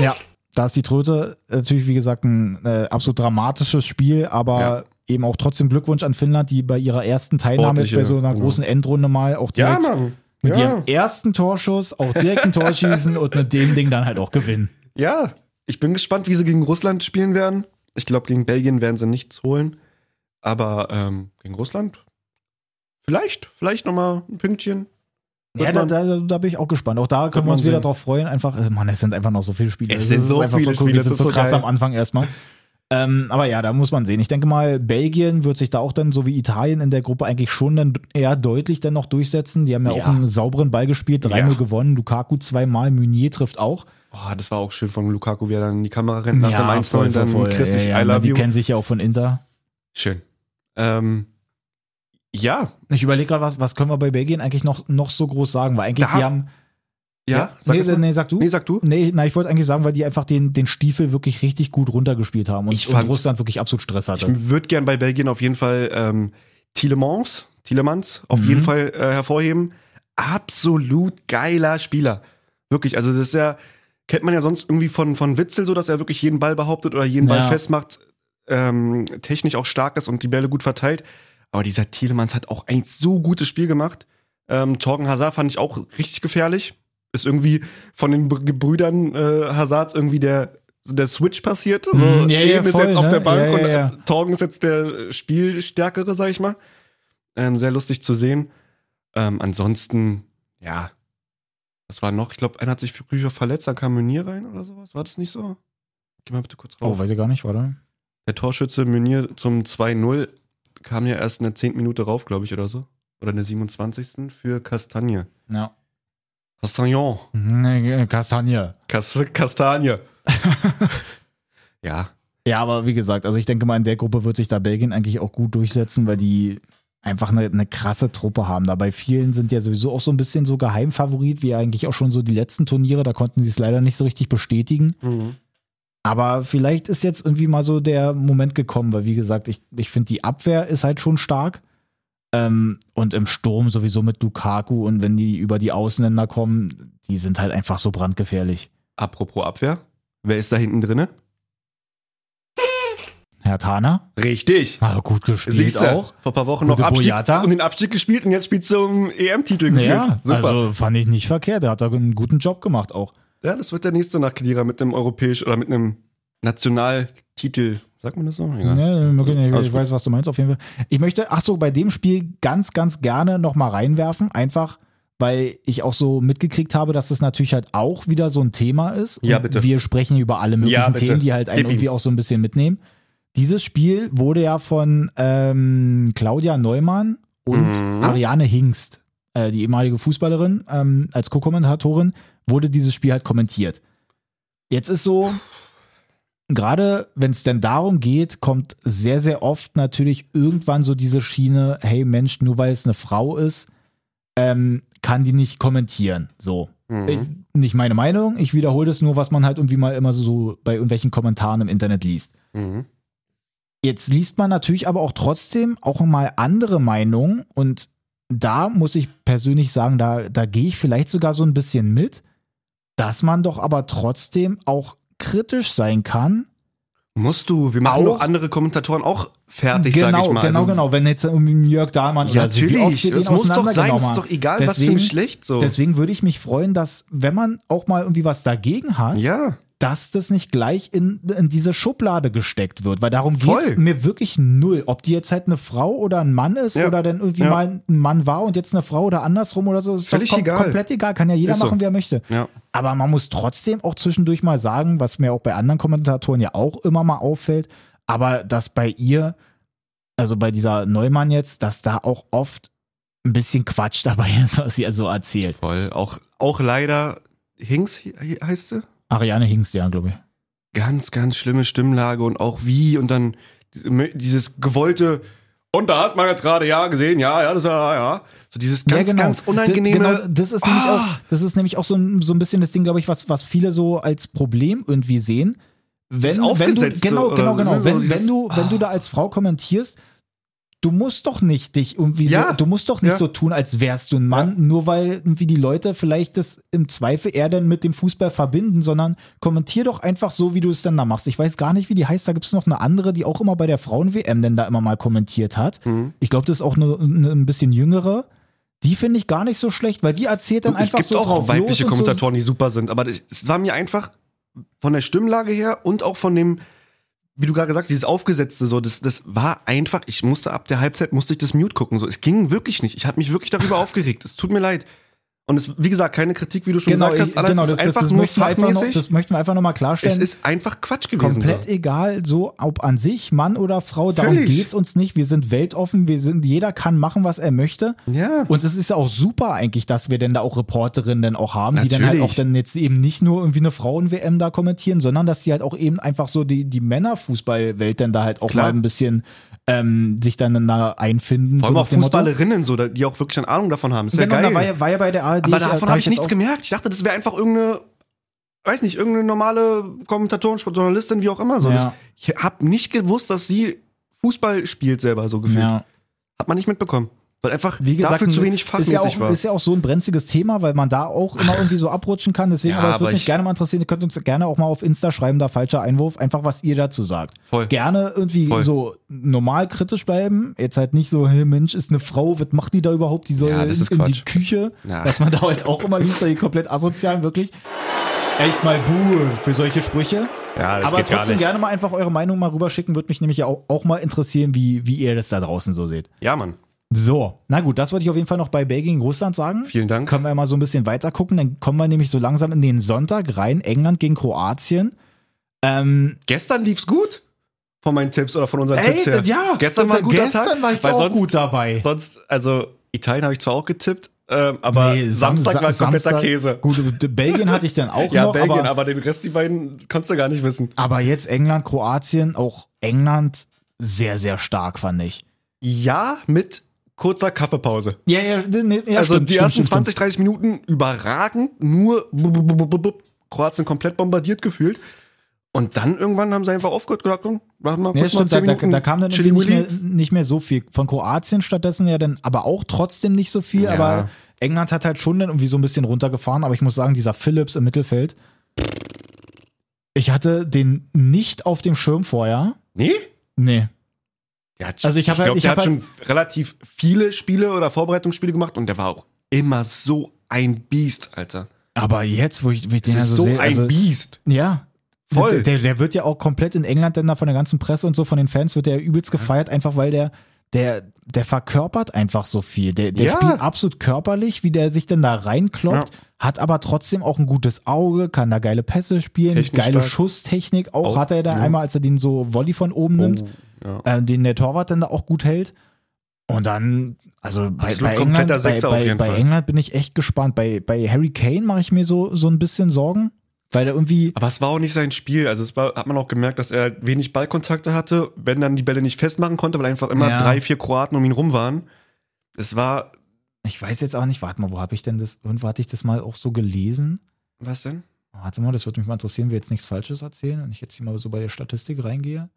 Speaker 2: Ja, da ist die Tröte natürlich, wie gesagt, ein äh, absolut dramatisches Spiel, aber
Speaker 1: Ja.
Speaker 2: Eben auch trotzdem Glückwunsch an Finnland, die bei ihrer ersten Teilnahme bei so einer
Speaker 1: ja.
Speaker 2: großen Endrunde mal auch direkt
Speaker 1: Mann.
Speaker 2: mit
Speaker 1: ja.
Speaker 2: ihrem ersten Torschuss auch direkt ein Tor schießen und mit dem Ding dann halt auch gewinnen.
Speaker 1: Ja, ich bin gespannt, wie sie gegen Russland spielen werden. Ich glaube, gegen Belgien werden sie nichts holen. Aber ähm, gegen Russland? Vielleicht, vielleicht nochmal ein Pünktchen.
Speaker 2: Ja, da, da, da bin ich auch gespannt. Auch da können wir uns wieder
Speaker 1: sehen.
Speaker 2: drauf freuen. Einfach, äh, Mann, es sind einfach noch so viele Spiele.
Speaker 1: Es sind
Speaker 2: ist
Speaker 1: so viele
Speaker 2: cool.
Speaker 1: Spiele, es
Speaker 2: sind
Speaker 1: ist
Speaker 2: so
Speaker 1: so
Speaker 2: krass
Speaker 1: geil.
Speaker 2: am Anfang erstmal. Ähm, aber ja, da muss man sehen. Ich denke mal, Belgien wird sich da auch dann, so wie Italien in der Gruppe, eigentlich schon dann eher deutlich dann noch durchsetzen. Die haben ja,
Speaker 1: Ja.
Speaker 2: auch einen sauberen Ball gespielt, 3-0
Speaker 1: Ja.
Speaker 2: gewonnen. Lukaku zweimal, Meunier trifft auch.
Speaker 1: Oh, das war auch schön von Lukaku, wie er dann in die Kamera rennt nach seinem 1 und dann Chris, ich
Speaker 2: ja,
Speaker 1: I
Speaker 2: ja,
Speaker 1: love
Speaker 2: Die
Speaker 1: you.
Speaker 2: kennen sich ja auch von Inter.
Speaker 1: Schön. Ähm, ja,
Speaker 2: Ich überlege gerade, was, was können wir bei Belgien eigentlich noch, noch so groß sagen? Weil eigentlich,
Speaker 1: Da-
Speaker 2: die haben.
Speaker 1: Ja, sag
Speaker 2: nee, nee, sag du.
Speaker 1: Nee, sag du.
Speaker 2: Nee, na, ich wollte eigentlich sagen, weil die einfach den, den Stiefel wirklich richtig gut runtergespielt haben und,
Speaker 1: Ich
Speaker 2: und
Speaker 1: fand-
Speaker 2: Russland wirklich absolut Stress hatte.
Speaker 1: Ich würde gern bei Belgien auf jeden Fall ähm, Tielemans, Tielemans auf
Speaker 2: Mhm.
Speaker 1: jeden Fall äh, hervorheben. Absolut geiler Spieler. Wirklich, also das ist ja, kennt man ja sonst irgendwie von, von Witzel, so dass er wirklich jeden Ball behauptet oder jeden Ball
Speaker 2: Ja.
Speaker 1: festmacht, ähm, technisch auch stark ist und die Bälle gut verteilt. Aber dieser Tielemans hat auch ein so gutes Spiel gemacht. Ähm, Torgen Hazard fand ich auch richtig gefährlich. Ist irgendwie von den Br- Gebrüdern äh, Hazards irgendwie der, der Switch passiert. So,
Speaker 2: Mhm, ja, ja,
Speaker 1: Eben ist
Speaker 2: voll,
Speaker 1: jetzt auf
Speaker 2: ne?
Speaker 1: der Bank
Speaker 2: Ja,
Speaker 1: und
Speaker 2: ja, ja.
Speaker 1: äh, Torgen ist jetzt der Spielstärkere, sag ich mal. Ähm, sehr lustig zu sehen. Ähm, ansonsten, ja, was war noch? Ich glaube, einer hat sich früher verletzt, dann kam Meunier rein oder sowas. War das nicht so? Geh mal bitte kurz
Speaker 2: Oh,
Speaker 1: rauf.
Speaker 2: weiß ich gar nicht, warte.
Speaker 1: der Torschütze Meunier zum 2-0 kam ja erst in der 10. Minute rauf, glaube ich, oder so. Oder in der 27. für Castagne.
Speaker 2: Ja.
Speaker 1: Castagnon.
Speaker 2: Nee, Kastagne.
Speaker 1: Kas Kastanie. ja.
Speaker 2: Ja, aber wie gesagt, also ich denke mal, in der Gruppe wird sich da Belgien eigentlich auch gut durchsetzen, weil die einfach eine, eine krasse Truppe haben. Da bei vielen sind ja sowieso auch so ein bisschen so Geheimfavorit, wie eigentlich auch schon so die letzten Turniere. Da konnten sie es leider nicht so richtig bestätigen. Aber vielleicht ist jetzt irgendwie mal so der Moment gekommen, weil wie gesagt, ich, ich finde, die Abwehr ist halt schon stark. Ähm, und im Sturm sowieso mit Lukaku und wenn die über die Außenländer kommen, die sind halt einfach so brandgefährlich.
Speaker 1: Apropos Abwehr. Wer ist da hinten drinne?
Speaker 2: Herr Tana,
Speaker 1: Richtig.
Speaker 2: ah, gut gespielt
Speaker 1: Siehst du,
Speaker 2: auch.
Speaker 1: vor ein paar Wochen
Speaker 2: Gute
Speaker 1: noch Abstieg
Speaker 2: Boyata.
Speaker 1: und den Abstieg gespielt und jetzt spielt du um EM-Titel gefühlt.
Speaker 2: Ja,
Speaker 1: Super.
Speaker 2: also fand ich nicht verkehrt. Der hat da einen guten Job gemacht auch.
Speaker 1: ja, das wird der nächste nach Kedira mit einem europäisch oder mit einem Nationaltitel. Sagt man das so? Egal.
Speaker 2: Ja, ich,
Speaker 1: Alles
Speaker 2: ich
Speaker 1: gut.
Speaker 2: weiß, was du meinst auf jeden Fall. Ich möchte, ach so, bei dem Spiel ganz, ganz gerne noch mal reinwerfen, einfach weil ich auch so mitgekriegt habe, dass das natürlich halt auch wieder so ein Thema ist.
Speaker 1: Ja, bitte.
Speaker 2: Wir sprechen über alle möglichen
Speaker 1: Ja.
Speaker 2: Themen, die halt einen irgendwie auch so ein bisschen mitnehmen. Dieses Spiel wurde ja von ähm, Claudia Neumann und
Speaker 1: Mhm.
Speaker 2: Ariane Hingst, äh, die ehemalige Fußballerin, ähm, als Co-Kommentatorin, wurde dieses Spiel halt kommentiert. Jetzt ist so, gerade wenn es denn darum geht, kommt sehr, sehr oft natürlich irgendwann so diese Schiene, hey Mensch, nur weil es eine Frau ist, ähm, kann die nicht kommentieren. So.
Speaker 1: Mhm.
Speaker 2: Ich, nicht meine Meinung, ich wiederhole das nur, was man halt irgendwie mal immer so, so bei irgendwelchen Kommentaren im Internet liest.
Speaker 1: Mhm.
Speaker 2: Jetzt liest man natürlich aber auch trotzdem auch mal andere Meinungen und da muss ich persönlich sagen, da, da gehe ich vielleicht sogar so ein bisschen mit, dass man doch aber trotzdem auch kritisch sein kann.
Speaker 1: Musst du, wir machen
Speaker 2: Auch-
Speaker 1: doch andere Kommentatoren auch fertig,
Speaker 2: genau,
Speaker 1: sag ich mal.
Speaker 2: genau,
Speaker 1: Also,
Speaker 2: genau. Wenn jetzt irgendwie Jörg Dahlmann
Speaker 1: Ja,
Speaker 2: oder so, wie
Speaker 1: natürlich.
Speaker 2: wir den
Speaker 1: Es muss doch sein, ist doch egal, was für
Speaker 2: Deswegen-
Speaker 1: ein Geschlecht so.
Speaker 2: Deswegen würde ich mich freuen, dass, wenn man auch mal irgendwie was dagegen hat,
Speaker 1: ja,
Speaker 2: dass das nicht gleich in, in diese Schublade gesteckt wird. Weil darum
Speaker 1: Voll.
Speaker 2: geht es mir wirklich null. Ob die jetzt halt eine Frau oder ein Mann ist
Speaker 1: Ja.
Speaker 2: oder dann irgendwie
Speaker 1: Ja.
Speaker 2: mal ein Mann war und jetzt eine Frau oder andersrum oder so, ist
Speaker 1: Völlig
Speaker 2: kom
Speaker 1: egal.
Speaker 2: komplett egal. Kann ja jeder
Speaker 1: Ist so.
Speaker 2: machen, wie er möchte.
Speaker 1: ja.
Speaker 2: Aber man muss trotzdem auch zwischendurch mal sagen, was mir auch bei anderen Kommentatoren ja auch immer mal auffällt, aber dass bei ihr, also bei dieser Neumann jetzt, dass da auch oft ein bisschen Quatsch dabei ist, was sie also erzählt.
Speaker 1: Voll. Auch, auch leider, Hinks he- heißt sie?
Speaker 2: Ariane Hingst, ja, glaube ich.
Speaker 1: Ganz, ganz schlimme Stimmlage und auch wie und dann diese- dieses gewollte, und da hast man jetzt gerade ja gesehen, ja, ja, das ja, ja. So dieses ganz, ganz unangenehme.
Speaker 2: D- Genau, das ist nämlich
Speaker 1: Ah.
Speaker 2: auch, das ist nämlich auch so ein, so ein bisschen das Ding, glaube ich, was, was viele so als Problem irgendwie sehen. Wenn, wenn du, genau, genau,
Speaker 1: so,
Speaker 2: genau.
Speaker 1: ne, so
Speaker 2: Wenn,
Speaker 1: dieses-
Speaker 2: wenn du, wenn
Speaker 1: Ah.
Speaker 2: du da als Frau kommentierst, du musst doch nicht dich irgendwie
Speaker 1: Ja.
Speaker 2: so, du musst doch nicht
Speaker 1: Ja.
Speaker 2: so tun, als wärst du ein Mann, nur weil irgendwie die Leute vielleicht das im Zweifel eher dann mit dem Fußball verbinden, sondern kommentier doch einfach so, wie du es dann da machst. Ich weiß gar nicht, wie die heißt, da gibt es noch eine andere, die auch immer bei der Frauen-WM denn da immer mal kommentiert hat.
Speaker 1: Mhm.
Speaker 2: Ich glaube, das ist auch eine, eine ein bisschen jüngere. Die finde ich gar nicht so schlecht, weil die erzählt dann
Speaker 1: es
Speaker 2: einfach
Speaker 1: gibt
Speaker 2: so
Speaker 1: auch weibliche Kommentatoren, die super sind, aber es war mir einfach von der Stimmlage her und auch von dem, wie du gerade gesagt hast, dieses Aufgesetzte, so, das, das war einfach, ich musste ab der Halbzeit, musste ich das Mute gucken, so, es ging wirklich nicht. Ich habe mich wirklich darüber aufgeregt. Es tut mir leid. Und es, wie gesagt, keine Kritik, wie du schon
Speaker 2: Genau,
Speaker 1: gesagt hast, alles
Speaker 2: genau
Speaker 1: ist
Speaker 2: das,
Speaker 1: einfach
Speaker 2: das, das
Speaker 1: nur
Speaker 2: möchten wir einfach noch,
Speaker 1: fachmäßig.
Speaker 2: das möchten wir einfach nochmal klarstellen.
Speaker 1: es ist einfach Quatsch gewesen.
Speaker 2: komplett
Speaker 1: so.
Speaker 2: egal, so ob an sich, Mann oder Frau, darum
Speaker 1: Völlig.
Speaker 2: geht's uns nicht. Wir sind weltoffen, wir sind, jeder kann machen, was er möchte.
Speaker 1: Ja.
Speaker 2: Und es ist ja auch super eigentlich, dass wir denn da auch Reporterinnen dann auch haben, die dann halt
Speaker 1: Natürlich.
Speaker 2: auch dann jetzt eben nicht nur irgendwie eine Frauen-WM da kommentieren, sondern dass die halt auch eben einfach so die, die Männerfußballwelt dann da halt auch
Speaker 1: Klar.
Speaker 2: mal ein bisschen ähm, sich dann da einfinden.
Speaker 1: Vor
Speaker 2: so
Speaker 1: allem
Speaker 2: nach
Speaker 1: auch. Fußballerinnen, so, die auch wirklich eine Ahnung davon haben. Ist ja
Speaker 2: Genau,
Speaker 1: geil.
Speaker 2: da war ja, war ja bei der ARD.
Speaker 1: Aber davon
Speaker 2: da
Speaker 1: habe ich
Speaker 2: jetzt
Speaker 1: nichts
Speaker 2: auch-
Speaker 1: gemerkt. Ich dachte, das wäre einfach irgendeine, weiß nicht, irgendeine normale Kommentatorin, Journalistin, wie auch immer. So.
Speaker 2: Ja.
Speaker 1: Ich habe nicht gewusst, dass sie Fußball spielt selber, so gefühlt.
Speaker 2: Ja.
Speaker 1: Hat man nicht mitbekommen. Weil einfach
Speaker 2: Wie gesagt,
Speaker 1: dafür zu wenig
Speaker 2: ist
Speaker 1: fachmäßig
Speaker 2: ja, auch,
Speaker 1: war.
Speaker 2: ist ja auch so ein brenzliges Thema, weil man da auch immer irgendwie so abrutschen kann. Deswegen,
Speaker 1: Ja,
Speaker 2: aber es würde mich
Speaker 1: ich-
Speaker 2: gerne mal interessieren. Ihr könnt uns gerne auch mal auf Insta schreiben, da falscher Einwurf, einfach was ihr dazu sagt.
Speaker 1: Voll.
Speaker 2: Gerne irgendwie
Speaker 1: Voll.
Speaker 2: so normal kritisch bleiben. Jetzt halt nicht so, hey Mensch, ist eine Frau, was macht die da überhaupt? Die soll
Speaker 1: Ja, das ist
Speaker 2: in die. Küche.
Speaker 1: Ja.
Speaker 2: Dass man da halt auch immer liest, die komplett asozialen, wirklich. Echt mal Buhe für solche Sprüche.
Speaker 1: Ja,
Speaker 2: aber trotzdem gerne mal einfach eure Meinung mal rüberschicken. Würde mich nämlich auch, auch mal interessieren, wie, wie ihr das da draußen so seht.
Speaker 1: Ja, Mann.
Speaker 2: So, na gut, das wollte ich auf jeden Fall noch bei Belgien Russland sagen.
Speaker 1: Vielen Dank.
Speaker 2: Können wir mal so ein bisschen weiter gucken. Dann kommen wir nämlich so langsam in den Sonntag rein. England gegen Kroatien. Ähm,
Speaker 1: Gestern lief's gut. Von meinen Tipps oder von unseren Tipps her.
Speaker 2: ja,
Speaker 1: Gestern war ein guter
Speaker 2: gestern
Speaker 1: Tag,
Speaker 2: war ich auch
Speaker 1: sonst-
Speaker 2: gut dabei.
Speaker 1: Sonst, also Italien habe ich zwar auch getippt, ähm, aber
Speaker 2: Nee,
Speaker 1: Samstag
Speaker 2: Sam-
Speaker 1: war kompletter
Speaker 2: Samstag-
Speaker 1: Käse.
Speaker 2: Gut, Belgien hatte ich dann auch
Speaker 1: Ja,
Speaker 2: noch,
Speaker 1: Belgien,
Speaker 2: aber,
Speaker 1: aber den Rest, die beiden, kannst du gar nicht wissen.
Speaker 2: aber jetzt England, Kroatien, auch England sehr, sehr stark, fand ich.
Speaker 1: Ja, mit kurzer Kaffeepause.
Speaker 2: Ja, ja, nee, ja
Speaker 1: also
Speaker 2: stimmt,
Speaker 1: die
Speaker 2: stimmt,
Speaker 1: ersten
Speaker 2: stimmt,
Speaker 1: 20, 30 Minuten überragend, nur Kroatien komplett bombardiert gefühlt. Und dann irgendwann haben sie einfach aufgehört gesagt, komm, machen wir
Speaker 2: Ja,
Speaker 1: kurz mal
Speaker 2: stimmt, da,
Speaker 1: 10
Speaker 2: da, da kam dann nicht mehr, nicht mehr so viel. Von Kroatien stattdessen ja dann, aber auch trotzdem nicht so viel.
Speaker 1: Ja.
Speaker 2: Aber England hat halt schon dann irgendwie so ein bisschen runtergefahren. Aber ich muss sagen, dieser Phillips im Mittelfeld, ich hatte den nicht auf dem Schirm vorher.
Speaker 1: Nee?
Speaker 2: Nee.
Speaker 1: Der hat,
Speaker 2: Also ich
Speaker 1: ich
Speaker 2: halt-
Speaker 1: glaube,
Speaker 2: ich
Speaker 1: der hat
Speaker 2: halt-
Speaker 1: schon relativ viele Spiele oder Vorbereitungsspiele gemacht und der war auch immer so ein Biest, Alter.
Speaker 2: Aber jetzt, wo ich, wo ich den ja
Speaker 1: ist
Speaker 2: so
Speaker 1: so
Speaker 2: sehe,
Speaker 1: ein
Speaker 2: also,
Speaker 1: Biest.
Speaker 2: ja.
Speaker 1: Voll.
Speaker 2: Der, der wird ja auch komplett in England dann da von der ganzen Presse und so von den Fans wird der übelst gefeiert, einfach weil der, der, der verkörpert einfach so viel. Der, der
Speaker 1: Ja.
Speaker 2: spielt absolut körperlich, wie der sich denn da reinkloppt, hat aber trotzdem auch ein gutes Auge, kann da geile Pässe spielen,
Speaker 1: Technisch
Speaker 2: geile
Speaker 1: stark.
Speaker 2: Schusstechnik auch,
Speaker 1: Auch,
Speaker 2: hat er dann
Speaker 1: ja.
Speaker 2: einmal, als er den so Volley von oben nimmt,
Speaker 1: ja.
Speaker 2: äh, den der Torwart dann da auch gut hält. Und dann, also bei, bei, England, bei,
Speaker 1: Sechser auf
Speaker 2: bei, bei. England bin ich echt gespannt. Bei, bei Harry Kane mache ich mir so, so ein bisschen Sorgen, weil er irgendwie,
Speaker 1: Aber es war auch nicht sein Spiel. Also es war, hat man auch gemerkt, dass er wenig Ballkontakte hatte, wenn dann die Bälle nicht festmachen konnte, weil einfach immer
Speaker 2: Ja.
Speaker 1: drei, vier Kroaten um ihn rum waren. Es war,
Speaker 2: ich weiß jetzt auch nicht, warte mal, wo habe ich denn das, irgendwo hatte ich das mal auch so gelesen?
Speaker 1: was denn?
Speaker 2: Warte mal, das würde mich mal interessieren, wir jetzt nichts Falsches erzählen und ich jetzt hier mal so bei der Statistik reingehe.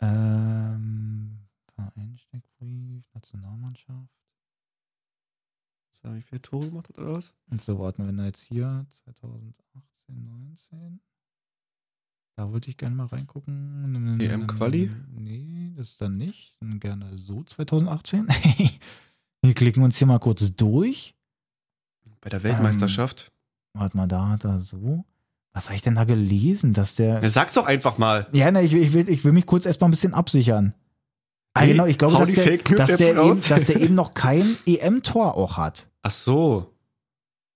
Speaker 2: Ähm, Vereinssteckbrief, Nationalmannschaft.
Speaker 1: Wie viele Tore gemacht hat oder was?
Speaker 2: Und so, warten wir, jetzt hier 2018, 19. Da wollte ich gerne mal reingucken.
Speaker 1: EM-Quali?
Speaker 2: Nee, das dann nicht. Dann gerne so 2018. wir klicken uns hier mal kurz durch.
Speaker 1: Bei der Weltmeisterschaft.
Speaker 2: Warte mal, da hat er so. Was habe ich denn da gelesen, dass der.
Speaker 1: Ja, sag's doch einfach mal.
Speaker 2: Ja, ne, ich, will- ich, will, ich will mich kurz erstmal ein bisschen absichern. Ah, genau, ich glaube, dass der, dass, der eben, dass der eben noch kein EM-Tor auch hat.
Speaker 1: Ach so.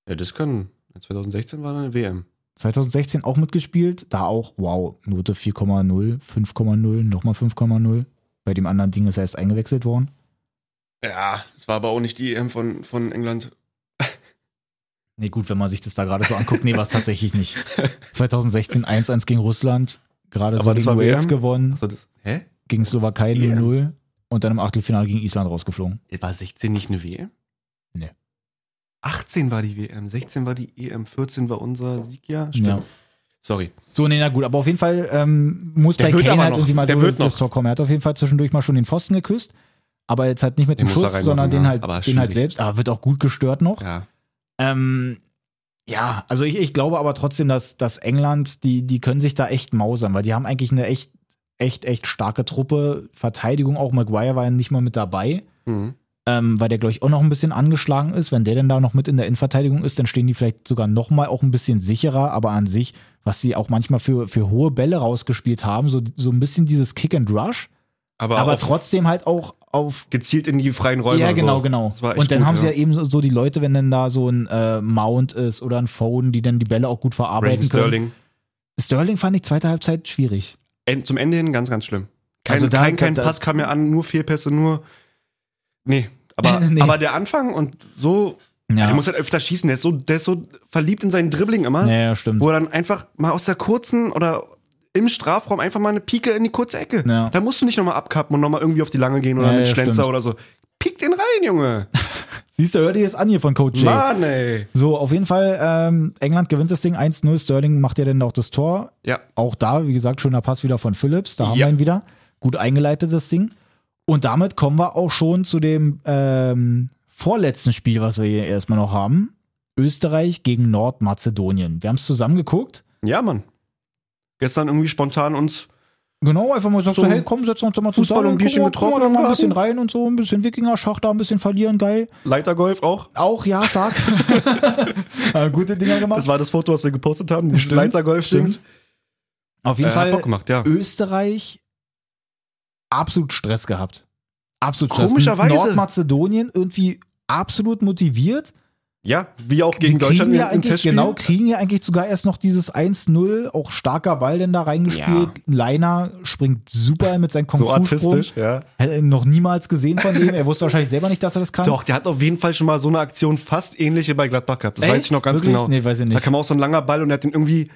Speaker 1: Ja, das kann. 2016 war eine WM.
Speaker 2: 2016 auch mitgespielt, da auch, wow, Note 4,0, 5,0, nochmal 5,0. Bei dem anderen Ding ist er erst eingewechselt worden.
Speaker 1: Ja, es war aber auch nicht die EM von, von England.
Speaker 2: Nee, gut, wenn man sich das da gerade so anguckt, nee, war es tatsächlich nicht. 2016 1-1 gegen Russland, gerade so gegen Wales gewonnen,
Speaker 1: Achso, das. Hä?
Speaker 2: gegen Slowakei
Speaker 1: EM?
Speaker 2: 0-0 und dann im Achtelfinale gegen Island rausgeflogen.
Speaker 1: War 16 nicht eine WM?
Speaker 2: Nee.
Speaker 1: 18 war die WM, 16 war die EM, 14 war unser Sieg, ja? Stimmt.
Speaker 2: Ja.
Speaker 1: Sorry.
Speaker 2: So, nee, na gut, aber auf jeden Fall ähm, muss
Speaker 1: Der
Speaker 2: bei Kane halt
Speaker 1: noch.
Speaker 2: irgendwie mal
Speaker 1: Der
Speaker 2: so
Speaker 1: noch.
Speaker 2: Tor kommen. Er hat auf jeden Fall zwischendurch mal schon den Pfosten geküsst. aber jetzt halt nicht mit
Speaker 1: Den
Speaker 2: dem Schuss, sondern den
Speaker 1: ja.
Speaker 2: halt,
Speaker 1: Aber
Speaker 2: den halt selbst, aber wird auch gut gestört noch.
Speaker 1: Ja.
Speaker 2: Ähm, ja, also ich, ich glaube aber trotzdem, dass, dass England, die, die können sich da echt mausern, weil die haben eigentlich eine echt, echt, echt starke Truppe. Verteidigung auch, Maguire war ja nicht mal mit dabei,
Speaker 1: Mhm.
Speaker 2: ähm, weil der, glaube ich, auch noch ein bisschen angeschlagen ist. Wenn der denn da noch mit in der Innenverteidigung ist, dann stehen die vielleicht sogar noch mal auch ein bisschen sicherer, aber an sich, was sie auch manchmal für, für hohe Bälle rausgespielt haben, so, so ein bisschen dieses Kick and Rush,
Speaker 1: Aber,
Speaker 2: aber trotzdem halt auch auf
Speaker 1: gezielt in die freien Räume.
Speaker 2: ja, genau,
Speaker 1: so.
Speaker 2: genau.
Speaker 1: Echt
Speaker 2: Und dann
Speaker 1: gut,
Speaker 2: haben sie
Speaker 1: ja.
Speaker 2: ja eben so- so die Leute, wenn dann da so ein äh, Mount ist oder ein Phone, die dann die Bälle auch gut verarbeiten
Speaker 1: Raheem
Speaker 2: können.
Speaker 1: Sterling.
Speaker 2: Sterling fand ich zweite Halbzeit schwierig.
Speaker 1: End, zum Ende hin ganz, ganz schlimm. Kein,
Speaker 2: Also da-
Speaker 1: kein, kein
Speaker 2: da-
Speaker 1: Pass kam mir an, nur Fehlpässe, nur. Nee. Aber,
Speaker 2: Nee.
Speaker 1: aber der Anfang und so.
Speaker 2: Ja,
Speaker 1: Der muss halt öfter schießen. Der ist, so, der ist so verliebt in seinen Dribbling immer,
Speaker 2: ja, ja stimmt.
Speaker 1: wo er dann einfach mal aus der kurzen oder im Strafraum einfach mal eine Pike in die kurze Ecke.
Speaker 2: Ja.
Speaker 1: Da musst du nicht nochmal abkappen und nochmal irgendwie auf die lange gehen oder
Speaker 2: Ja,
Speaker 1: mit
Speaker 2: ja,
Speaker 1: Schlenzer
Speaker 2: stimmt.
Speaker 1: oder so. Pik den rein, Junge.
Speaker 2: Siehst du, hör dir das an hier von Coach Jay.
Speaker 1: Mann, ey.
Speaker 2: So, auf jeden Fall, ähm, England gewinnt das Ding 1-0. Sterling macht ja dann auch das Tor.
Speaker 1: Ja.
Speaker 2: Auch da, wie gesagt, schöner Pass wieder von Phillips. Da haben wir ihn wieder. Gut eingeleitet, das Ding. Und damit kommen wir auch schon zu dem ähm, vorletzten Spiel, was wir hier erstmal noch haben. Österreich gegen Nordmazedonien. Wir haben es zusammen geguckt.
Speaker 1: Ja, Mann. Gestern irgendwie spontan uns.
Speaker 2: Genau, einfach mal sagst
Speaker 1: So
Speaker 2: du, hey, komm, setz uns doch mal
Speaker 1: Fußball
Speaker 2: zusammen.
Speaker 1: und Bierchen
Speaker 2: gucken wir- gucken
Speaker 1: getroffen
Speaker 2: wir mal ein bisschen rein und so, ein bisschen Wikinger-Schach da, ein bisschen verlieren, geil.
Speaker 1: Leitergolf auch.
Speaker 2: Auch, ja, stark. Äh, Gute Dinger gemacht.
Speaker 1: Das war das Foto, was wir gepostet haben. Dieses
Speaker 2: stimmt. Auf jeden
Speaker 1: Äh,
Speaker 2: Fall
Speaker 1: gemacht, ja.
Speaker 2: Österreich absolut Stress gehabt. Absolut Stress.
Speaker 1: Komischerweise.
Speaker 2: Nordmazedonien irgendwie absolut motiviert.
Speaker 1: Ja, wie auch gegen Deutschland
Speaker 2: ja
Speaker 1: im, Testspiel.
Speaker 2: genau, kriegen ja eigentlich sogar erst noch dieses 1-0, auch starker Ball denn da reingespielt. Leiner springt super mit seinem Kung
Speaker 1: so artistisch, ja.
Speaker 2: Hätte ihn noch niemals gesehen von dem. Er wusste wahrscheinlich selber nicht, dass er das kann.
Speaker 1: Doch, der hat auf jeden Fall schon mal so eine Aktion fast ähnliche bei Gladbach gehabt. Das
Speaker 2: Echt?
Speaker 1: weiß ich noch ganz
Speaker 2: Wirklich?
Speaker 1: genau.
Speaker 2: Nee, weiß ich
Speaker 1: Da
Speaker 2: nicht.
Speaker 1: kam auch so ein langer Ball und er hat den irgendwie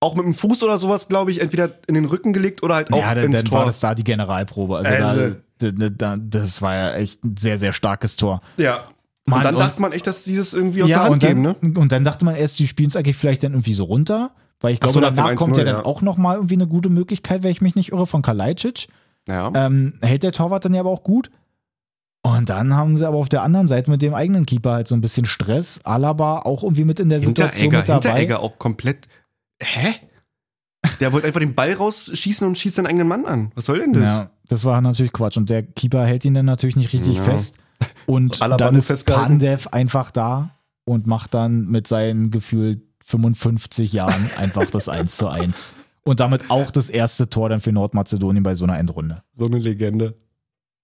Speaker 1: auch mit dem Fuß oder sowas, glaube ich, entweder in den Rücken gelegt oder halt auch
Speaker 2: ja, dann,
Speaker 1: ins
Speaker 2: dann
Speaker 1: Tor.
Speaker 2: war das da die Generalprobe. Also,
Speaker 1: Also-
Speaker 2: da, da, da, das war ja echt ein sehr, sehr starkes Tor.
Speaker 1: ja.
Speaker 2: Mann,
Speaker 1: und dann dachte man echt, dass die das irgendwie aus der
Speaker 2: ja,
Speaker 1: Hand
Speaker 2: und dann,
Speaker 1: geben, ne?
Speaker 2: und dann dachte man erst, die spielen es eigentlich vielleicht dann irgendwie so runter. Weil ich glaube,
Speaker 1: so,
Speaker 2: danach kommt ja
Speaker 1: 1-0,
Speaker 2: dann
Speaker 1: ja.
Speaker 2: auch nochmal irgendwie eine gute Möglichkeit, wenn ich mich nicht irre, von Kalajdzic.
Speaker 1: Ja.
Speaker 2: Ähm, hält der Torwart dann ja aber auch gut. Und dann haben sie aber auf der anderen Seite mit dem eigenen Keeper halt so ein bisschen Stress. Alaba auch irgendwie mit in der Situation mit dabei.
Speaker 1: Hinteregger auch komplett. Hä? Der wollte einfach den Ball rausschießen und schießt seinen eigenen Mann an. Was soll denn das?
Speaker 2: Ja, das war natürlich Quatsch. Und der Keeper hält ihn dann natürlich nicht richtig
Speaker 1: Ja.
Speaker 2: fest. Und
Speaker 1: Alaba
Speaker 2: dann ist. Pandev einfach da und macht dann mit seinen gefühlt 55 Jahren einfach das 1 zu 1. Und damit auch das erste Tor dann für Nordmazedonien bei so einer Endrunde.
Speaker 1: So eine Legende.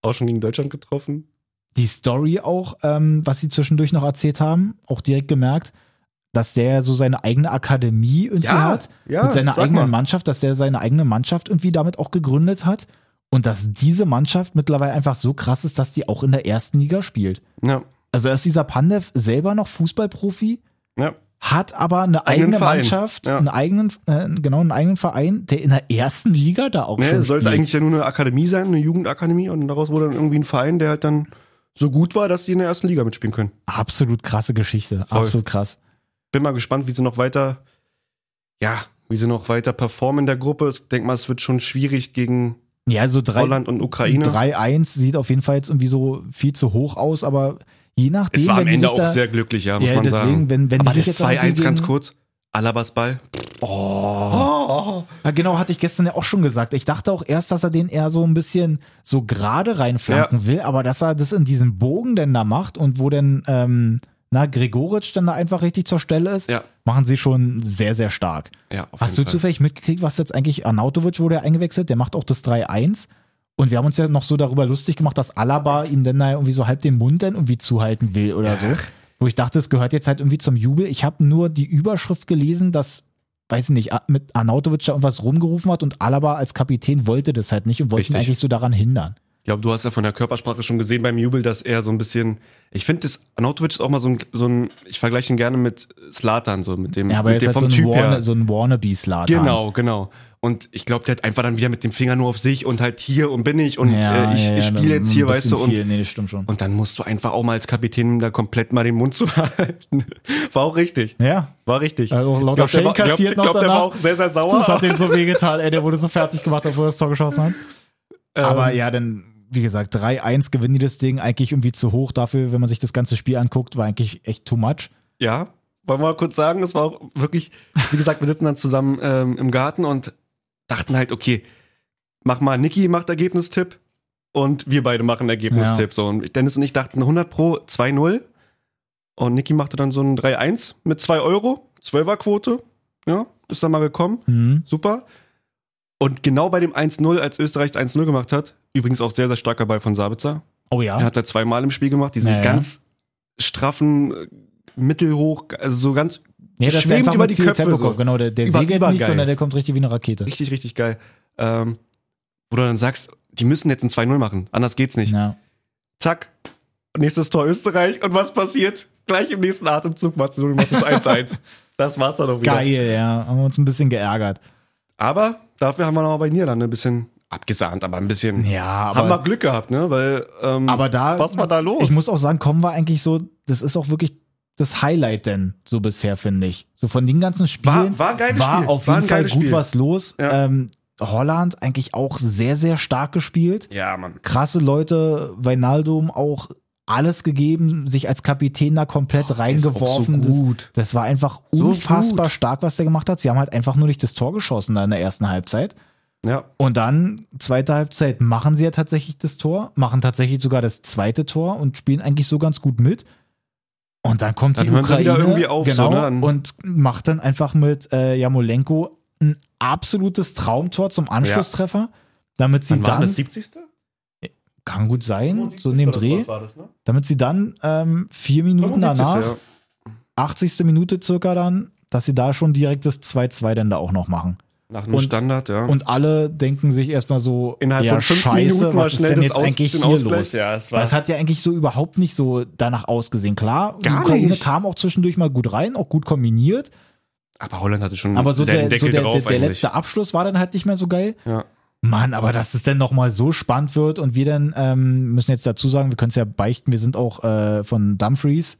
Speaker 1: Auch schon gegen Deutschland getroffen.
Speaker 2: Die Story auch, ähm, was sie zwischendurch noch erzählt haben, auch direkt gemerkt, dass der so seine eigene Akademie irgendwie
Speaker 1: Ja,
Speaker 2: hat.
Speaker 1: ja,
Speaker 2: mit seiner eigenen
Speaker 1: mal.
Speaker 2: Mannschaft, dass der seine eigene Mannschaft irgendwie damit auch gegründet hat. Und dass diese Mannschaft mittlerweile einfach so krass ist, dass die auch in der ersten Liga spielt.
Speaker 1: Ja.
Speaker 2: Also ist dieser Pandev selber noch Fußballprofi,
Speaker 1: Ja.
Speaker 2: hat aber eine eigene
Speaker 1: Verein.
Speaker 2: Mannschaft,
Speaker 1: Ja.
Speaker 2: einen eigenen, äh, genau, einen eigenen Verein, der in der ersten Liga da auch
Speaker 1: Ne,
Speaker 2: schon
Speaker 1: es sollte
Speaker 2: spielt.
Speaker 1: eigentlich ja nur eine Akademie sein, eine Jugendakademie und daraus wurde dann irgendwie ein Verein, der halt dann so gut war, dass die in der ersten Liga mitspielen können.
Speaker 2: Absolut krasse Geschichte,
Speaker 1: Voll.
Speaker 2: absolut krass.
Speaker 1: Bin mal gespannt, wie sie noch weiter, ja, wie sie noch weiter performen in der Gruppe. Ich denke mal, es wird schon schwierig gegen
Speaker 2: Ja, so drei,
Speaker 1: Holland und Ukraine.
Speaker 2: 3-1 sieht auf jeden Fall jetzt irgendwie so viel zu hoch aus, aber je nachdem,
Speaker 1: es war am Ende auch
Speaker 2: da,
Speaker 1: sehr glücklich, ja, muss
Speaker 2: ja,
Speaker 1: man
Speaker 2: deswegen,
Speaker 1: sagen.
Speaker 2: wenn, wenn
Speaker 1: Aber das
Speaker 2: jetzt irgendwie
Speaker 1: 2-1 ganz kurz. Alabas Ball.
Speaker 2: Oh. Ja, genau, hatte ich gestern ja auch schon gesagt. Ich dachte auch erst, dass er den eher so ein bisschen so gerade reinflanken will, aber dass er das in diesem Bogen denn da macht und wo denn, ähm, na, Gregoritsch dann da einfach richtig zur Stelle ist,
Speaker 1: Ja.
Speaker 2: machen sie schon sehr, sehr stark.
Speaker 1: Ja,
Speaker 2: Hast du
Speaker 1: Fall.
Speaker 2: zufällig mitgekriegt, was jetzt eigentlich Arnautovic wurde ja eingewechselt? Der macht auch das 3-1. Und wir haben uns ja noch so darüber lustig gemacht, dass Alaba ihm dann da irgendwie so halb den Mund dann irgendwie zuhalten will oder so. Wo ich dachte, es gehört jetzt halt irgendwie zum Jubel. Ich habe nur die Überschrift gelesen, dass, weiß ich nicht, mit Arnautovic da irgendwas rumgerufen hat und Alaba als Kapitän wollte das halt nicht und wollte ihn eigentlich so daran hindern.
Speaker 1: Ich glaube, du hast ja von der Körpersprache schon gesehen beim Jubel, dass er so ein bisschen. Ich finde, das Arnautovic ist auch mal so ein, so ein. Ich vergleiche ihn gerne mit Slatan, so mit dem,
Speaker 2: Ja, aber er
Speaker 1: mit
Speaker 2: ist
Speaker 1: dem
Speaker 2: halt
Speaker 1: vom
Speaker 2: so ein,
Speaker 1: Typ
Speaker 2: Warne,
Speaker 1: her.
Speaker 2: so ein Wannabe-Slatan.
Speaker 1: Genau, genau. Und ich glaube, der hat einfach dann wieder mit dem Finger nur auf sich und halt hier und bin ich und
Speaker 2: Ja,
Speaker 1: äh, ich,
Speaker 2: ja,
Speaker 1: ich spiele jetzt hier, weißt du, und,
Speaker 2: Viel. Nee, das stimmt schon.
Speaker 1: und dann musst du einfach auch mal als Kapitän da komplett mal den Mund zu halten. War auch richtig.
Speaker 2: Ja,
Speaker 1: War richtig.
Speaker 2: Also lauter
Speaker 1: war,
Speaker 2: Schellen
Speaker 1: glaub,
Speaker 2: kassiert noch
Speaker 1: glaub, der war auch sehr, sehr sauer.
Speaker 2: Das hat ihm so wehgetan, ey, der wurde so fertig gemacht, obwohl er das Tor geschossen hat.
Speaker 1: Ähm,
Speaker 2: Aber ja, dann wie gesagt, 3-1 gewinnen die das Ding. Eigentlich irgendwie zu hoch dafür, wenn man sich das ganze Spiel anguckt, war eigentlich echt too much.
Speaker 1: Ja, wollen wir mal kurz sagen, es war auch wirklich, wie gesagt, wir sitzen dann zusammen ähm, im Garten und dachten halt, okay, mach mal, Niki macht Ergebnistipp und wir beide machen Ergebnistipp. So, und Dennis und ich dachten 100 pro 2-0 und Niki machte dann so ein 3-1 mit 2 Euro, 12er Quote, ja, ist dann mal gekommen,
Speaker 2: Mhm.
Speaker 1: super. Und genau bei dem 1-0, als Österreich das 1-0 gemacht hat, übrigens auch sehr, sehr starker Ball von Sabitzer,
Speaker 2: Oh ja.
Speaker 1: er hat da zweimal im Spiel gemacht, diesen
Speaker 2: Ja, ja.
Speaker 1: ganz straffen, äh, mittelhoch, also so ganz
Speaker 2: Nee, das einfach
Speaker 1: über die Köpfe
Speaker 2: Tempo
Speaker 1: so.
Speaker 2: Genau, der, der
Speaker 1: Über-
Speaker 2: segelt nicht, sondern der kommt richtig wie eine Rakete.
Speaker 1: richtig, richtig geil. Ähm, wo du dann sagst, die müssen jetzt ein 2-0 machen, anders geht's nicht.
Speaker 2: Ja.
Speaker 1: Zack, nächstes Tor Österreich und was passiert? Gleich im nächsten Atemzug Mazedonien macht das 1-1. das war's dann auch wieder.
Speaker 2: Geil, ja. Haben wir uns ein bisschen geärgert.
Speaker 1: Aber dafür haben wir noch bei Niederlande ein bisschen abgesahnt, aber ein bisschen
Speaker 2: Ja, aber,
Speaker 1: haben wir Glück gehabt, ne? Weil ähm,
Speaker 2: aber da.
Speaker 1: was war da los?
Speaker 2: Ich muss auch sagen, kommen wir eigentlich so, das ist auch wirklich das Highlight denn so bisher, finde ich. So von den ganzen Spielen.
Speaker 1: War- war ein
Speaker 2: war
Speaker 1: Spiel.
Speaker 2: auf
Speaker 1: War
Speaker 2: jeden Fall gut
Speaker 1: Spiel.
Speaker 2: was los.
Speaker 1: Ja.
Speaker 2: Ähm, Holland eigentlich auch sehr, sehr stark gespielt.
Speaker 1: ja, Mann.
Speaker 2: Krasse Leute, Weinaldum auch alles gegeben, sich als Kapitän da komplett reingeworfen.
Speaker 1: so
Speaker 2: Das-. Das, war einfach
Speaker 1: So
Speaker 2: unfassbar
Speaker 1: gut.
Speaker 2: stark, was der gemacht hat. Sie haben halt einfach nur nicht das Tor geschossen da in der ersten Halbzeit.
Speaker 1: Ja,
Speaker 2: Und dann, zweite Halbzeit, machen sie ja tatsächlich das Tor, machen tatsächlich sogar das zweite Tor und spielen eigentlich so ganz gut mit. Und dann kommt
Speaker 1: Dann
Speaker 2: die Ukraine
Speaker 1: wieder irgendwie auf, so,
Speaker 2: genau,
Speaker 1: ne? Dann-
Speaker 2: und macht dann einfach mit äh, Jamolenko ein absolutes Traumtor zum Anschlusstreffer, damit sie
Speaker 1: war
Speaker 2: dann,
Speaker 1: das 70.
Speaker 2: kann gut sein, so in dem Dreh,
Speaker 1: das, ne?
Speaker 2: damit sie dann ähm, vier Minuten
Speaker 1: 75.
Speaker 2: danach,
Speaker 1: ja.
Speaker 2: 80. Minute circa dann, dass sie da schon direkt das 2-2 dann da auch noch machen.
Speaker 1: Nach einem
Speaker 2: Und-
Speaker 1: Standard, ja.
Speaker 2: Und alle denken sich erstmal so,
Speaker 1: innerhalb
Speaker 2: ja,
Speaker 1: von fünf
Speaker 2: scheiße,
Speaker 1: Minuten
Speaker 2: was ist denn
Speaker 1: das
Speaker 2: jetzt
Speaker 1: Aus-
Speaker 2: eigentlich
Speaker 1: den
Speaker 2: hier
Speaker 1: Ausgleich.
Speaker 2: los?
Speaker 1: Ja, es
Speaker 2: es hat ja eigentlich so überhaupt nicht so danach ausgesehen. Klar,
Speaker 1: Gar
Speaker 2: die Ukraine
Speaker 1: nicht.
Speaker 2: kam auch zwischendurch mal gut rein, auch gut kombiniert.
Speaker 1: aber Holland hatte schon
Speaker 2: Aber so
Speaker 1: seinen
Speaker 2: der, so
Speaker 1: Deckel
Speaker 2: der,
Speaker 1: drauf
Speaker 2: der, der letzte Abschluss war dann halt nicht mehr so geil.
Speaker 1: Ja.
Speaker 2: Mann, aber dass es dann nochmal so spannend wird und wir dann ähm, müssen jetzt dazu sagen, wir können es ja beichten, wir sind auch äh, von Dumfries.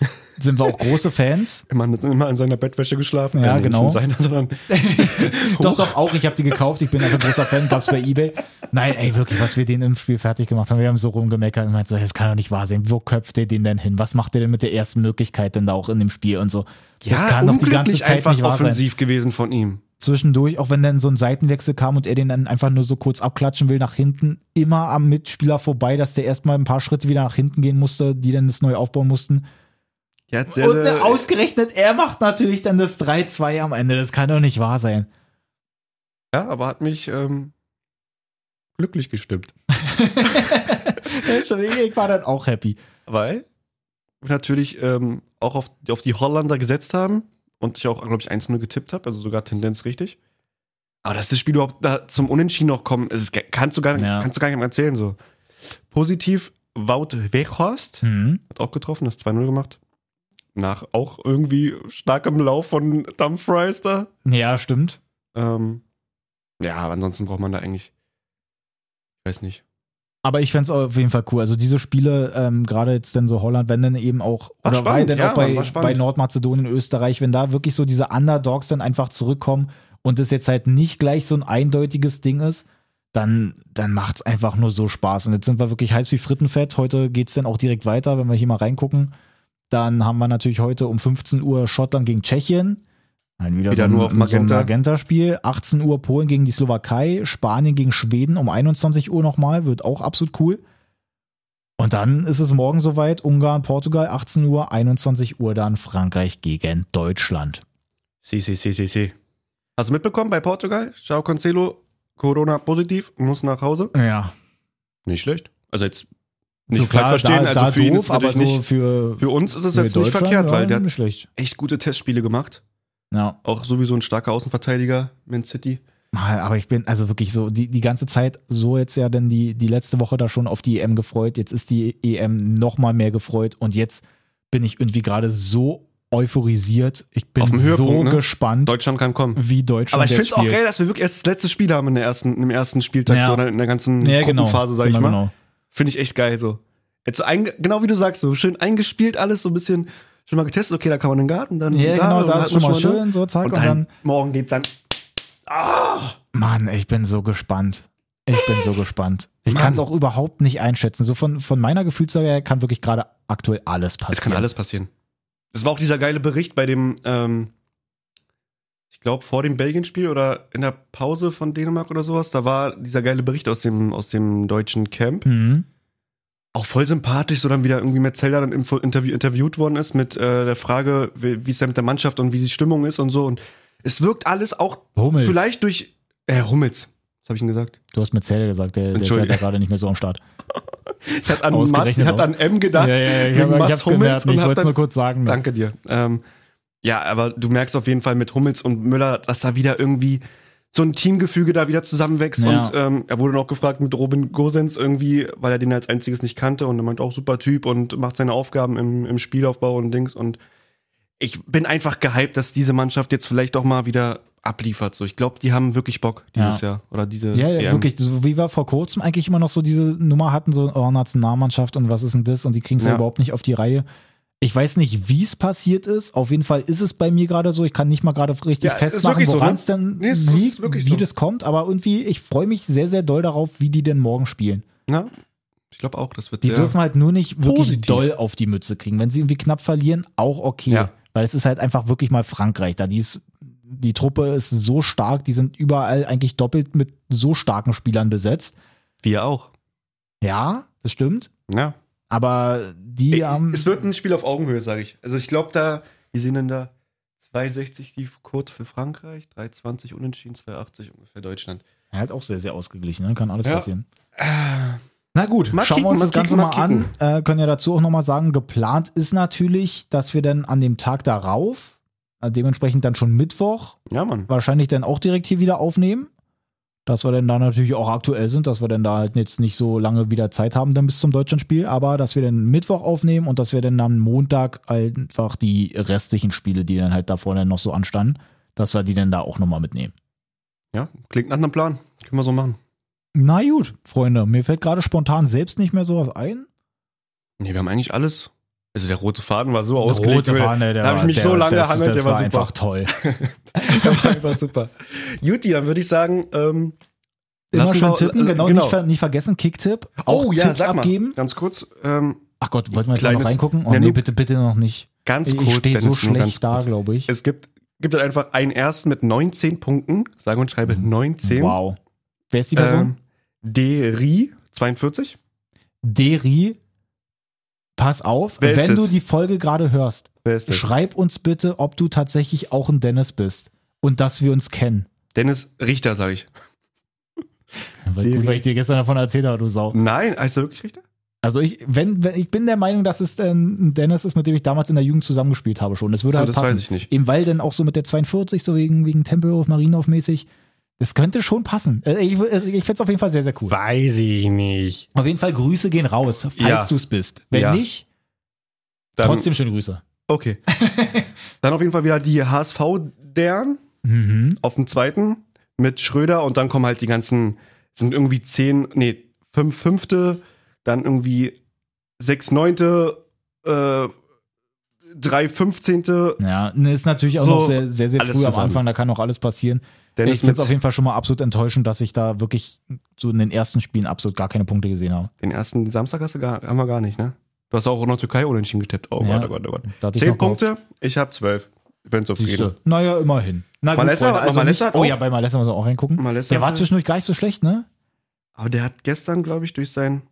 Speaker 2: sind wir auch große Fans.
Speaker 1: Immer, immer in seiner Bettwäsche geschlafen.
Speaker 2: Ja,
Speaker 1: nicht
Speaker 2: genau.
Speaker 1: in seiner, sondern
Speaker 2: doch, doch, auch. Ich habe die gekauft. Ich bin einfach großer Fan. Gab's bei Ebay. Nein, ey, wirklich, was wir den im Spiel fertig gemacht haben. Wir haben so rumgemeckert und meint so, das kann doch nicht wahr sein. Wo köpft ihr den denn hin? Was macht ihr denn mit der ersten Möglichkeit denn da auch in dem Spiel und so? das kann doch die ganze Zeit
Speaker 1: einfach
Speaker 2: nicht wahr sein.
Speaker 1: offensiv gewesen von ihm.
Speaker 2: Zwischendurch, auch wenn dann so ein Seitenwechsel kam und er den dann einfach nur so kurz abklatschen will nach hinten, immer am Mitspieler vorbei, dass der erstmal ein paar Schritte wieder nach hinten gehen musste, die dann das neu aufbauen mussten.
Speaker 1: Hat sehr,
Speaker 2: und äh,
Speaker 1: sehr,
Speaker 2: ausgerechnet, er macht natürlich dann das 3-2 am Ende. Das kann doch nicht wahr sein.
Speaker 1: ja, aber hat mich ähm, glücklich gestimmt.
Speaker 2: Ich war dann auch happy.
Speaker 1: Weil wir natürlich ähm, auch auf, auf die Holländer gesetzt haben und ich auch, glaube ich, 1-0 getippt habe, also sogar Tendenz richtig. Aber dass das Spiel überhaupt da zum Unentschieden noch kommt, es ist, kannst, du gar, nicht-
Speaker 2: Ja.
Speaker 1: kannst du gar nicht mehr erzählen. So. Positiv, Wout Weghorst
Speaker 2: Hm.
Speaker 1: hat auch getroffen, das 2-0 gemacht. Nach auch irgendwie starkem Lauf von Dumfries da.
Speaker 2: Ja, stimmt.
Speaker 1: Ähm, ja, aber ansonsten braucht man da eigentlich, ich weiß nicht.
Speaker 2: Aber ich fänd's auf jeden Fall cool. Also diese Spiele, ähm, gerade jetzt denn so Holland, wenn dann eben auch,
Speaker 1: War
Speaker 2: oder
Speaker 1: spannend,
Speaker 2: dann
Speaker 1: ja,
Speaker 2: auch bei, bei Nordmazedonien, Österreich, wenn da wirklich so diese Underdogs dann einfach zurückkommen und es jetzt halt nicht gleich so ein eindeutiges Ding ist, dann, dann macht's einfach nur so Spaß. Und jetzt sind wir wirklich heiß wie Frittenfett. Heute geht's dann auch direkt weiter, wenn wir hier mal reingucken. Dann haben wir natürlich heute um 15 Uhr Schottland gegen Tschechien. Dann wieder,
Speaker 1: Wieder
Speaker 2: so ein,
Speaker 1: nur auf
Speaker 2: So
Speaker 1: Magenta.
Speaker 2: ein Magenta-Spiel. 18 Uhr Polen gegen die Slowakei, Spanien gegen Schweden um 21 Uhr nochmal. Wird auch absolut cool. Und dann ist es morgen soweit. Ungarn, Portugal, 18 Uhr, 21 Uhr dann Frankreich gegen Deutschland.
Speaker 1: Si, si, si, si, si. Hast du mitbekommen bei Portugal? Ciao Cancelo, Corona positiv, muss nach Hause.
Speaker 2: Ja,
Speaker 1: Nicht schlecht. Also jetzt nicht
Speaker 2: so
Speaker 1: falsch verstehen,
Speaker 2: da,
Speaker 1: also
Speaker 2: da
Speaker 1: für ihn
Speaker 2: doof,
Speaker 1: ist es
Speaker 2: aber so
Speaker 1: nicht.
Speaker 2: für,
Speaker 1: Für uns ist es jetzt nicht verkehrt,
Speaker 2: ja,
Speaker 1: weil der hat
Speaker 2: nicht schlecht.
Speaker 1: echt gute Testspiele gemacht.
Speaker 2: Ja.
Speaker 1: Auch sowieso ein starker Außenverteidiger, Man City.
Speaker 2: Mal, Aber ich bin also wirklich so, die, die ganze Zeit so jetzt ja denn die, die letzte Woche da schon auf die EM gefreut. Jetzt ist die EM noch mal mehr gefreut und jetzt bin ich irgendwie gerade so euphorisiert. Ich bin so
Speaker 1: ne?
Speaker 2: gespannt,
Speaker 1: Deutschland kann kommen.
Speaker 2: wie Deutschland
Speaker 1: Aber ich finde es auch geil, dass wir wirklich erst das letzte Spiel haben in der ersten, im ersten Spieltag,
Speaker 2: Ja.
Speaker 1: so in der ganzen
Speaker 2: Ja, genau.
Speaker 1: Gruppenphase, sag ich
Speaker 2: genau,
Speaker 1: mal.
Speaker 2: Genau.
Speaker 1: Finde ich echt geil so. Jetzt so einge genau wie du sagst, so schön eingespielt alles, so ein bisschen schon mal getestet, okay, da kann man in den Garten, dann
Speaker 2: Ja,
Speaker 1: da,
Speaker 2: genau, da ist schon mal
Speaker 1: ne?
Speaker 2: schön, so zack,
Speaker 1: Und
Speaker 2: und
Speaker 1: dann,
Speaker 2: dann,
Speaker 1: morgen geht's dann. Ah!
Speaker 2: Mann, ich bin so gespannt. Ich bin so gespannt. Ich kann es auch überhaupt nicht einschätzen. So von, von meiner Gefühlslage her kann wirklich gerade aktuell alles passieren.
Speaker 1: Es kann alles passieren. Es war auch dieser geile Bericht bei dem, ähm, ich glaube, vor dem Belgien-Spiel oder in der Pause von Dänemark oder sowas, da war dieser geile Bericht aus dem, aus dem deutschen Camp.
Speaker 2: Mhm.
Speaker 1: Auch voll sympathisch, so dann wieder irgendwie mit Zelda dann im Interview, interviewt worden ist mit äh, der Frage, wie es da mit der Mannschaft und wie die Stimmung ist und so. Und es wirkt alles auch
Speaker 2: Hummels.
Speaker 1: vielleicht durch, äh, Hummels. Was habe ich denn gesagt?
Speaker 2: Du hast Zähle gesagt, der, der ist ja da gerade nicht mehr so am Start.
Speaker 1: Ich hatte an, Matt, ich hatte an M gedacht.
Speaker 2: ja, ja, ich, hab, ich
Speaker 1: Mats
Speaker 2: hab's gemerkt. Ich
Speaker 1: und hab
Speaker 2: wollte es nur kurz sagen. ne?
Speaker 1: Danke dir. Ähm, ja, aber du merkst auf jeden Fall mit Hummels und Müller, dass da wieder irgendwie so ein Teamgefüge da wieder zusammenwächst.
Speaker 2: Ja.
Speaker 1: Und ähm, er wurde noch gefragt mit Robin Gosens irgendwie, weil er den als einziges nicht kannte. Und er meint auch super Typ und macht seine Aufgaben im, im Spielaufbau und Dings. Und ich bin einfach gehypt, dass diese Mannschaft jetzt vielleicht auch mal wieder abliefert. So, ich glaube, die haben wirklich Bock dieses Jahr. Oder diese
Speaker 2: Ja, ja wirklich, so wie wir vor kurzem eigentlich immer noch so diese Nummer hatten, so oh, Nationalmannschaft und was ist denn das und die kriegen es ja.
Speaker 1: Ja.
Speaker 2: überhaupt nicht auf die Reihe. Ich weiß nicht, wie es passiert ist. Auf jeden Fall ist es bei mir gerade so. Ich kann nicht mal gerade richtig
Speaker 1: Ja,
Speaker 2: festmachen,
Speaker 1: wirklich so,
Speaker 2: woran
Speaker 1: ne?
Speaker 2: es denn
Speaker 1: Nee, es
Speaker 2: liegt, wie
Speaker 1: so.
Speaker 2: das kommt. Aber irgendwie, ich freue mich sehr, sehr doll darauf, wie die denn morgen spielen.
Speaker 1: Ja, ich glaube auch, das wird
Speaker 2: Die dürfen halt nur nicht wirklich
Speaker 1: Positiv.
Speaker 2: doll auf die Mütze kriegen. Wenn sie irgendwie knapp verlieren, auch okay.
Speaker 1: Ja.
Speaker 2: Weil es ist halt einfach wirklich mal Frankreich. Da die, ist, die Truppe ist so stark, die sind überall eigentlich doppelt mit so starken Spielern besetzt.
Speaker 1: Wir auch.
Speaker 2: Ja, das stimmt.
Speaker 1: Ja.
Speaker 2: Aber die
Speaker 1: Ey,
Speaker 2: haben.
Speaker 1: es wird ein Spiel auf Augenhöhe, sage ich. Also ich glaube da, wie sehen denn da 2,60 die Quote für Frankreich, 3,20 unentschieden, 2,80 ungefähr Deutschland.
Speaker 2: halt auch sehr, sehr ausgeglichen, ne? kann alles
Speaker 1: Ja.
Speaker 2: passieren. Na gut, schauen wir
Speaker 1: kicken,
Speaker 2: uns
Speaker 1: mal
Speaker 2: das Ganze mal
Speaker 1: mal
Speaker 2: an. Äh, können ja dazu auch nochmal sagen, geplant ist natürlich, dass wir dann an dem Tag darauf, äh, dementsprechend dann schon Mittwoch,
Speaker 1: Ja, Mann.
Speaker 2: wahrscheinlich dann auch direkt hier wieder aufnehmen. Dass wir dann da natürlich auch aktuell sind, dass wir dann da halt jetzt nicht so lange wieder Zeit haben dann bis zum Deutschlandspiel, aber dass wir dann Mittwoch aufnehmen und dass wir dann am Montag einfach die restlichen Spiele, die dann halt da vorne noch so anstanden, dass wir die dann da auch nochmal mitnehmen.
Speaker 1: Ja, klingt nach einem Plan. Können wir so machen.
Speaker 2: Na gut, Freunde, mir fällt gerade spontan selbst nicht mehr sowas ein.
Speaker 1: Nee, wir haben eigentlich alles. Also der rote Faden war so ausgelegt.
Speaker 2: Rote Fahne, der
Speaker 1: da habe ich mich so
Speaker 2: der-
Speaker 1: lange
Speaker 2: das,
Speaker 1: gehandelt,
Speaker 2: das
Speaker 1: der war,
Speaker 2: war
Speaker 1: super.
Speaker 2: einfach toll.
Speaker 1: der war einfach super. Juti, dann würde ich sagen, ähm,
Speaker 2: Immer schön
Speaker 1: wir-
Speaker 2: tippen,
Speaker 1: äh,
Speaker 2: genau,
Speaker 1: genau.
Speaker 2: Nicht, ver nicht vergessen, Kicktipp.
Speaker 1: Oh ja,
Speaker 2: Tipps
Speaker 1: sag mal,
Speaker 2: abgeben.
Speaker 1: ganz kurz, ähm,
Speaker 2: Ach Gott, wollten wir jetzt noch
Speaker 1: Kleines-
Speaker 2: reingucken? Oh nee,
Speaker 1: nur-
Speaker 2: bitte, bitte noch nicht.
Speaker 1: ganz
Speaker 2: Ich
Speaker 1: kurz.
Speaker 2: stehe so schlecht
Speaker 1: ganz
Speaker 2: da, glaube ich.
Speaker 1: Es gibt, gibt halt einfach einen ersten mit 19 Punkten, sage und schreibe 19.
Speaker 2: Mhm. Wow. Wer ist die Person?
Speaker 1: Ähm, Deri, 42.
Speaker 2: Deri, pass auf,
Speaker 1: Wer
Speaker 2: wenn du die Folge gerade hörst, schreib uns bitte, ob du tatsächlich auch ein Dennis bist und dass wir uns kennen.
Speaker 1: Dennis Richter, sage ich.
Speaker 2: Weil, gut, weil ich dir gestern davon erzählt habe, du Sau.
Speaker 1: Nein, heißt er wirklich Richter?
Speaker 2: Also ich, wenn, wenn, ich bin der Meinung, dass es ein Dennis ist, mit dem ich damals in der Jugend zusammengespielt habe schon. Das würde
Speaker 1: So,
Speaker 2: halt
Speaker 1: das
Speaker 2: passen.
Speaker 1: weiß ich nicht.
Speaker 2: Eben weil dann auch so mit der 42, so wegen, wegen Tempelhof, Marienhof mäßig. Das könnte schon passen. Äh, Ich, ich finde es auf jeden Fall sehr, sehr cool.
Speaker 1: Weiß ich nicht.
Speaker 2: Auf jeden Fall Grüße gehen raus, falls
Speaker 1: Ja.
Speaker 2: du es bist. Wenn
Speaker 1: Ja.
Speaker 2: nicht,
Speaker 1: Dann,
Speaker 2: trotzdem schöne Grüße.
Speaker 1: Okay. dann auf jeden Fall wieder die HSV-Dern
Speaker 2: Mhm.
Speaker 1: auf dem zweiten mit Schröder und dann kommen halt die ganzen, sind irgendwie zehn, nee, fünf Fünfte, dann irgendwie sechs Neunte, äh, drei Fünfzehnte.
Speaker 2: Ja, ne, ist natürlich auch
Speaker 1: So,
Speaker 2: noch sehr, sehr, sehr früh am
Speaker 1: zusammen.
Speaker 2: Anfang, da kann noch alles passieren.
Speaker 1: Dennis
Speaker 2: ich finde es auf jeden Fall schon mal absolut enttäuschend, dass ich da wirklich so in den ersten Spielen absolut gar keine Punkte gesehen habe.
Speaker 1: den ersten Samstag hast du gar, haben wir gar nicht, ne? Du hast auch in der Türkei unentschieden getippt. Oh
Speaker 2: Ja.
Speaker 1: Gott, oh Gott, oh Gott.
Speaker 2: Ich
Speaker 1: Zehn. Punkte, ich habe zwölf. Ich bin zufrieden.
Speaker 2: Naja, immerhin. Na
Speaker 1: Malessa-
Speaker 2: Freunde, also
Speaker 1: Malessa
Speaker 2: nicht, oh ja, bei Malessa muss man auch reingucken.
Speaker 1: Malessa
Speaker 2: Der war zwischendurch gar nicht so schlecht, ne?
Speaker 1: Aber der hat gestern, glaube ich, durch sein.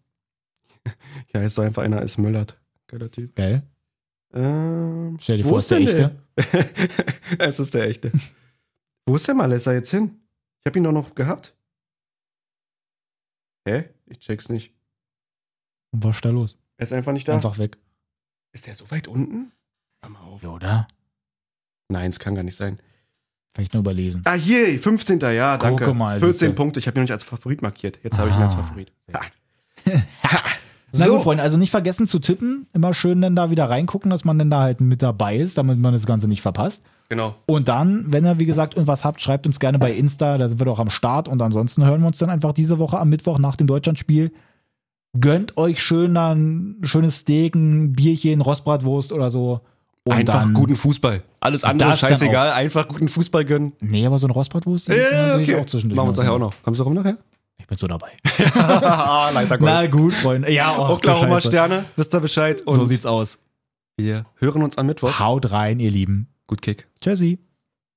Speaker 1: ja, ist so einfach einer, ist Müllert. Geiler Typ.
Speaker 2: Geil.
Speaker 1: Ähm,
Speaker 2: Stell dir
Speaker 1: wo
Speaker 2: vor, ist der
Speaker 1: denn
Speaker 2: echte.
Speaker 1: der? es ist der echte. Wo ist der Malessa jetzt hin? Ich habe ihn doch noch gehabt. Hä? Ich check's nicht.
Speaker 2: Und was ist da los?
Speaker 1: Er ist einfach nicht da.
Speaker 2: Einfach weg.
Speaker 1: Ist der so weit unten? Hör mal auf.
Speaker 2: Ja, oder?
Speaker 1: Nein, es kann gar nicht sein.
Speaker 2: Vielleicht nur überlesen.
Speaker 1: Ah, hier, 15. Ja, danke.
Speaker 2: Mal,
Speaker 1: 14
Speaker 2: siehste.
Speaker 1: Punkte. Ich habe ihn noch nicht als Favorit markiert. Jetzt habe ich ihn als
Speaker 2: Ah.
Speaker 1: Favorit. Ha.
Speaker 2: Na
Speaker 1: so,
Speaker 2: gut, Freunde, also nicht vergessen zu tippen. Immer schön dann da wieder reingucken, dass man dann da halt mit dabei ist, damit man das Ganze nicht verpasst.
Speaker 1: Genau.
Speaker 2: Und dann, wenn ihr, wie gesagt, irgendwas habt, schreibt uns gerne bei Insta, da sind wir doch am Start. Und ansonsten hören wir uns dann einfach diese Woche am Mittwoch nach dem Deutschlandspiel. Gönnt euch schön dann ein schönes Steak, ein Bierchen, Rostbratwurst oder so. Und
Speaker 1: einfach
Speaker 2: dann,
Speaker 1: guten Fußball. Alles andere scheißegal. Einfach guten Fußball gönnen.
Speaker 2: Nee, aber so eine Rostbratwurst, ist
Speaker 1: Ja,
Speaker 2: natürlich
Speaker 1: okay.
Speaker 2: auch zwischendurch.
Speaker 1: Machen wir uns nachher auch noch. Kommst du rum nachher?
Speaker 2: Ich bin so dabei.
Speaker 1: Leiter
Speaker 2: Na gut, Freunde. Ja, oh,
Speaker 1: Oklahoma
Speaker 2: Scheiße.
Speaker 1: Sterne, wisst ihr Bescheid. Und
Speaker 2: So sieht's aus.
Speaker 1: wir hören uns am Mittwoch.
Speaker 2: Haut rein, ihr Lieben.
Speaker 1: Gut Kick.
Speaker 2: Tschüssi.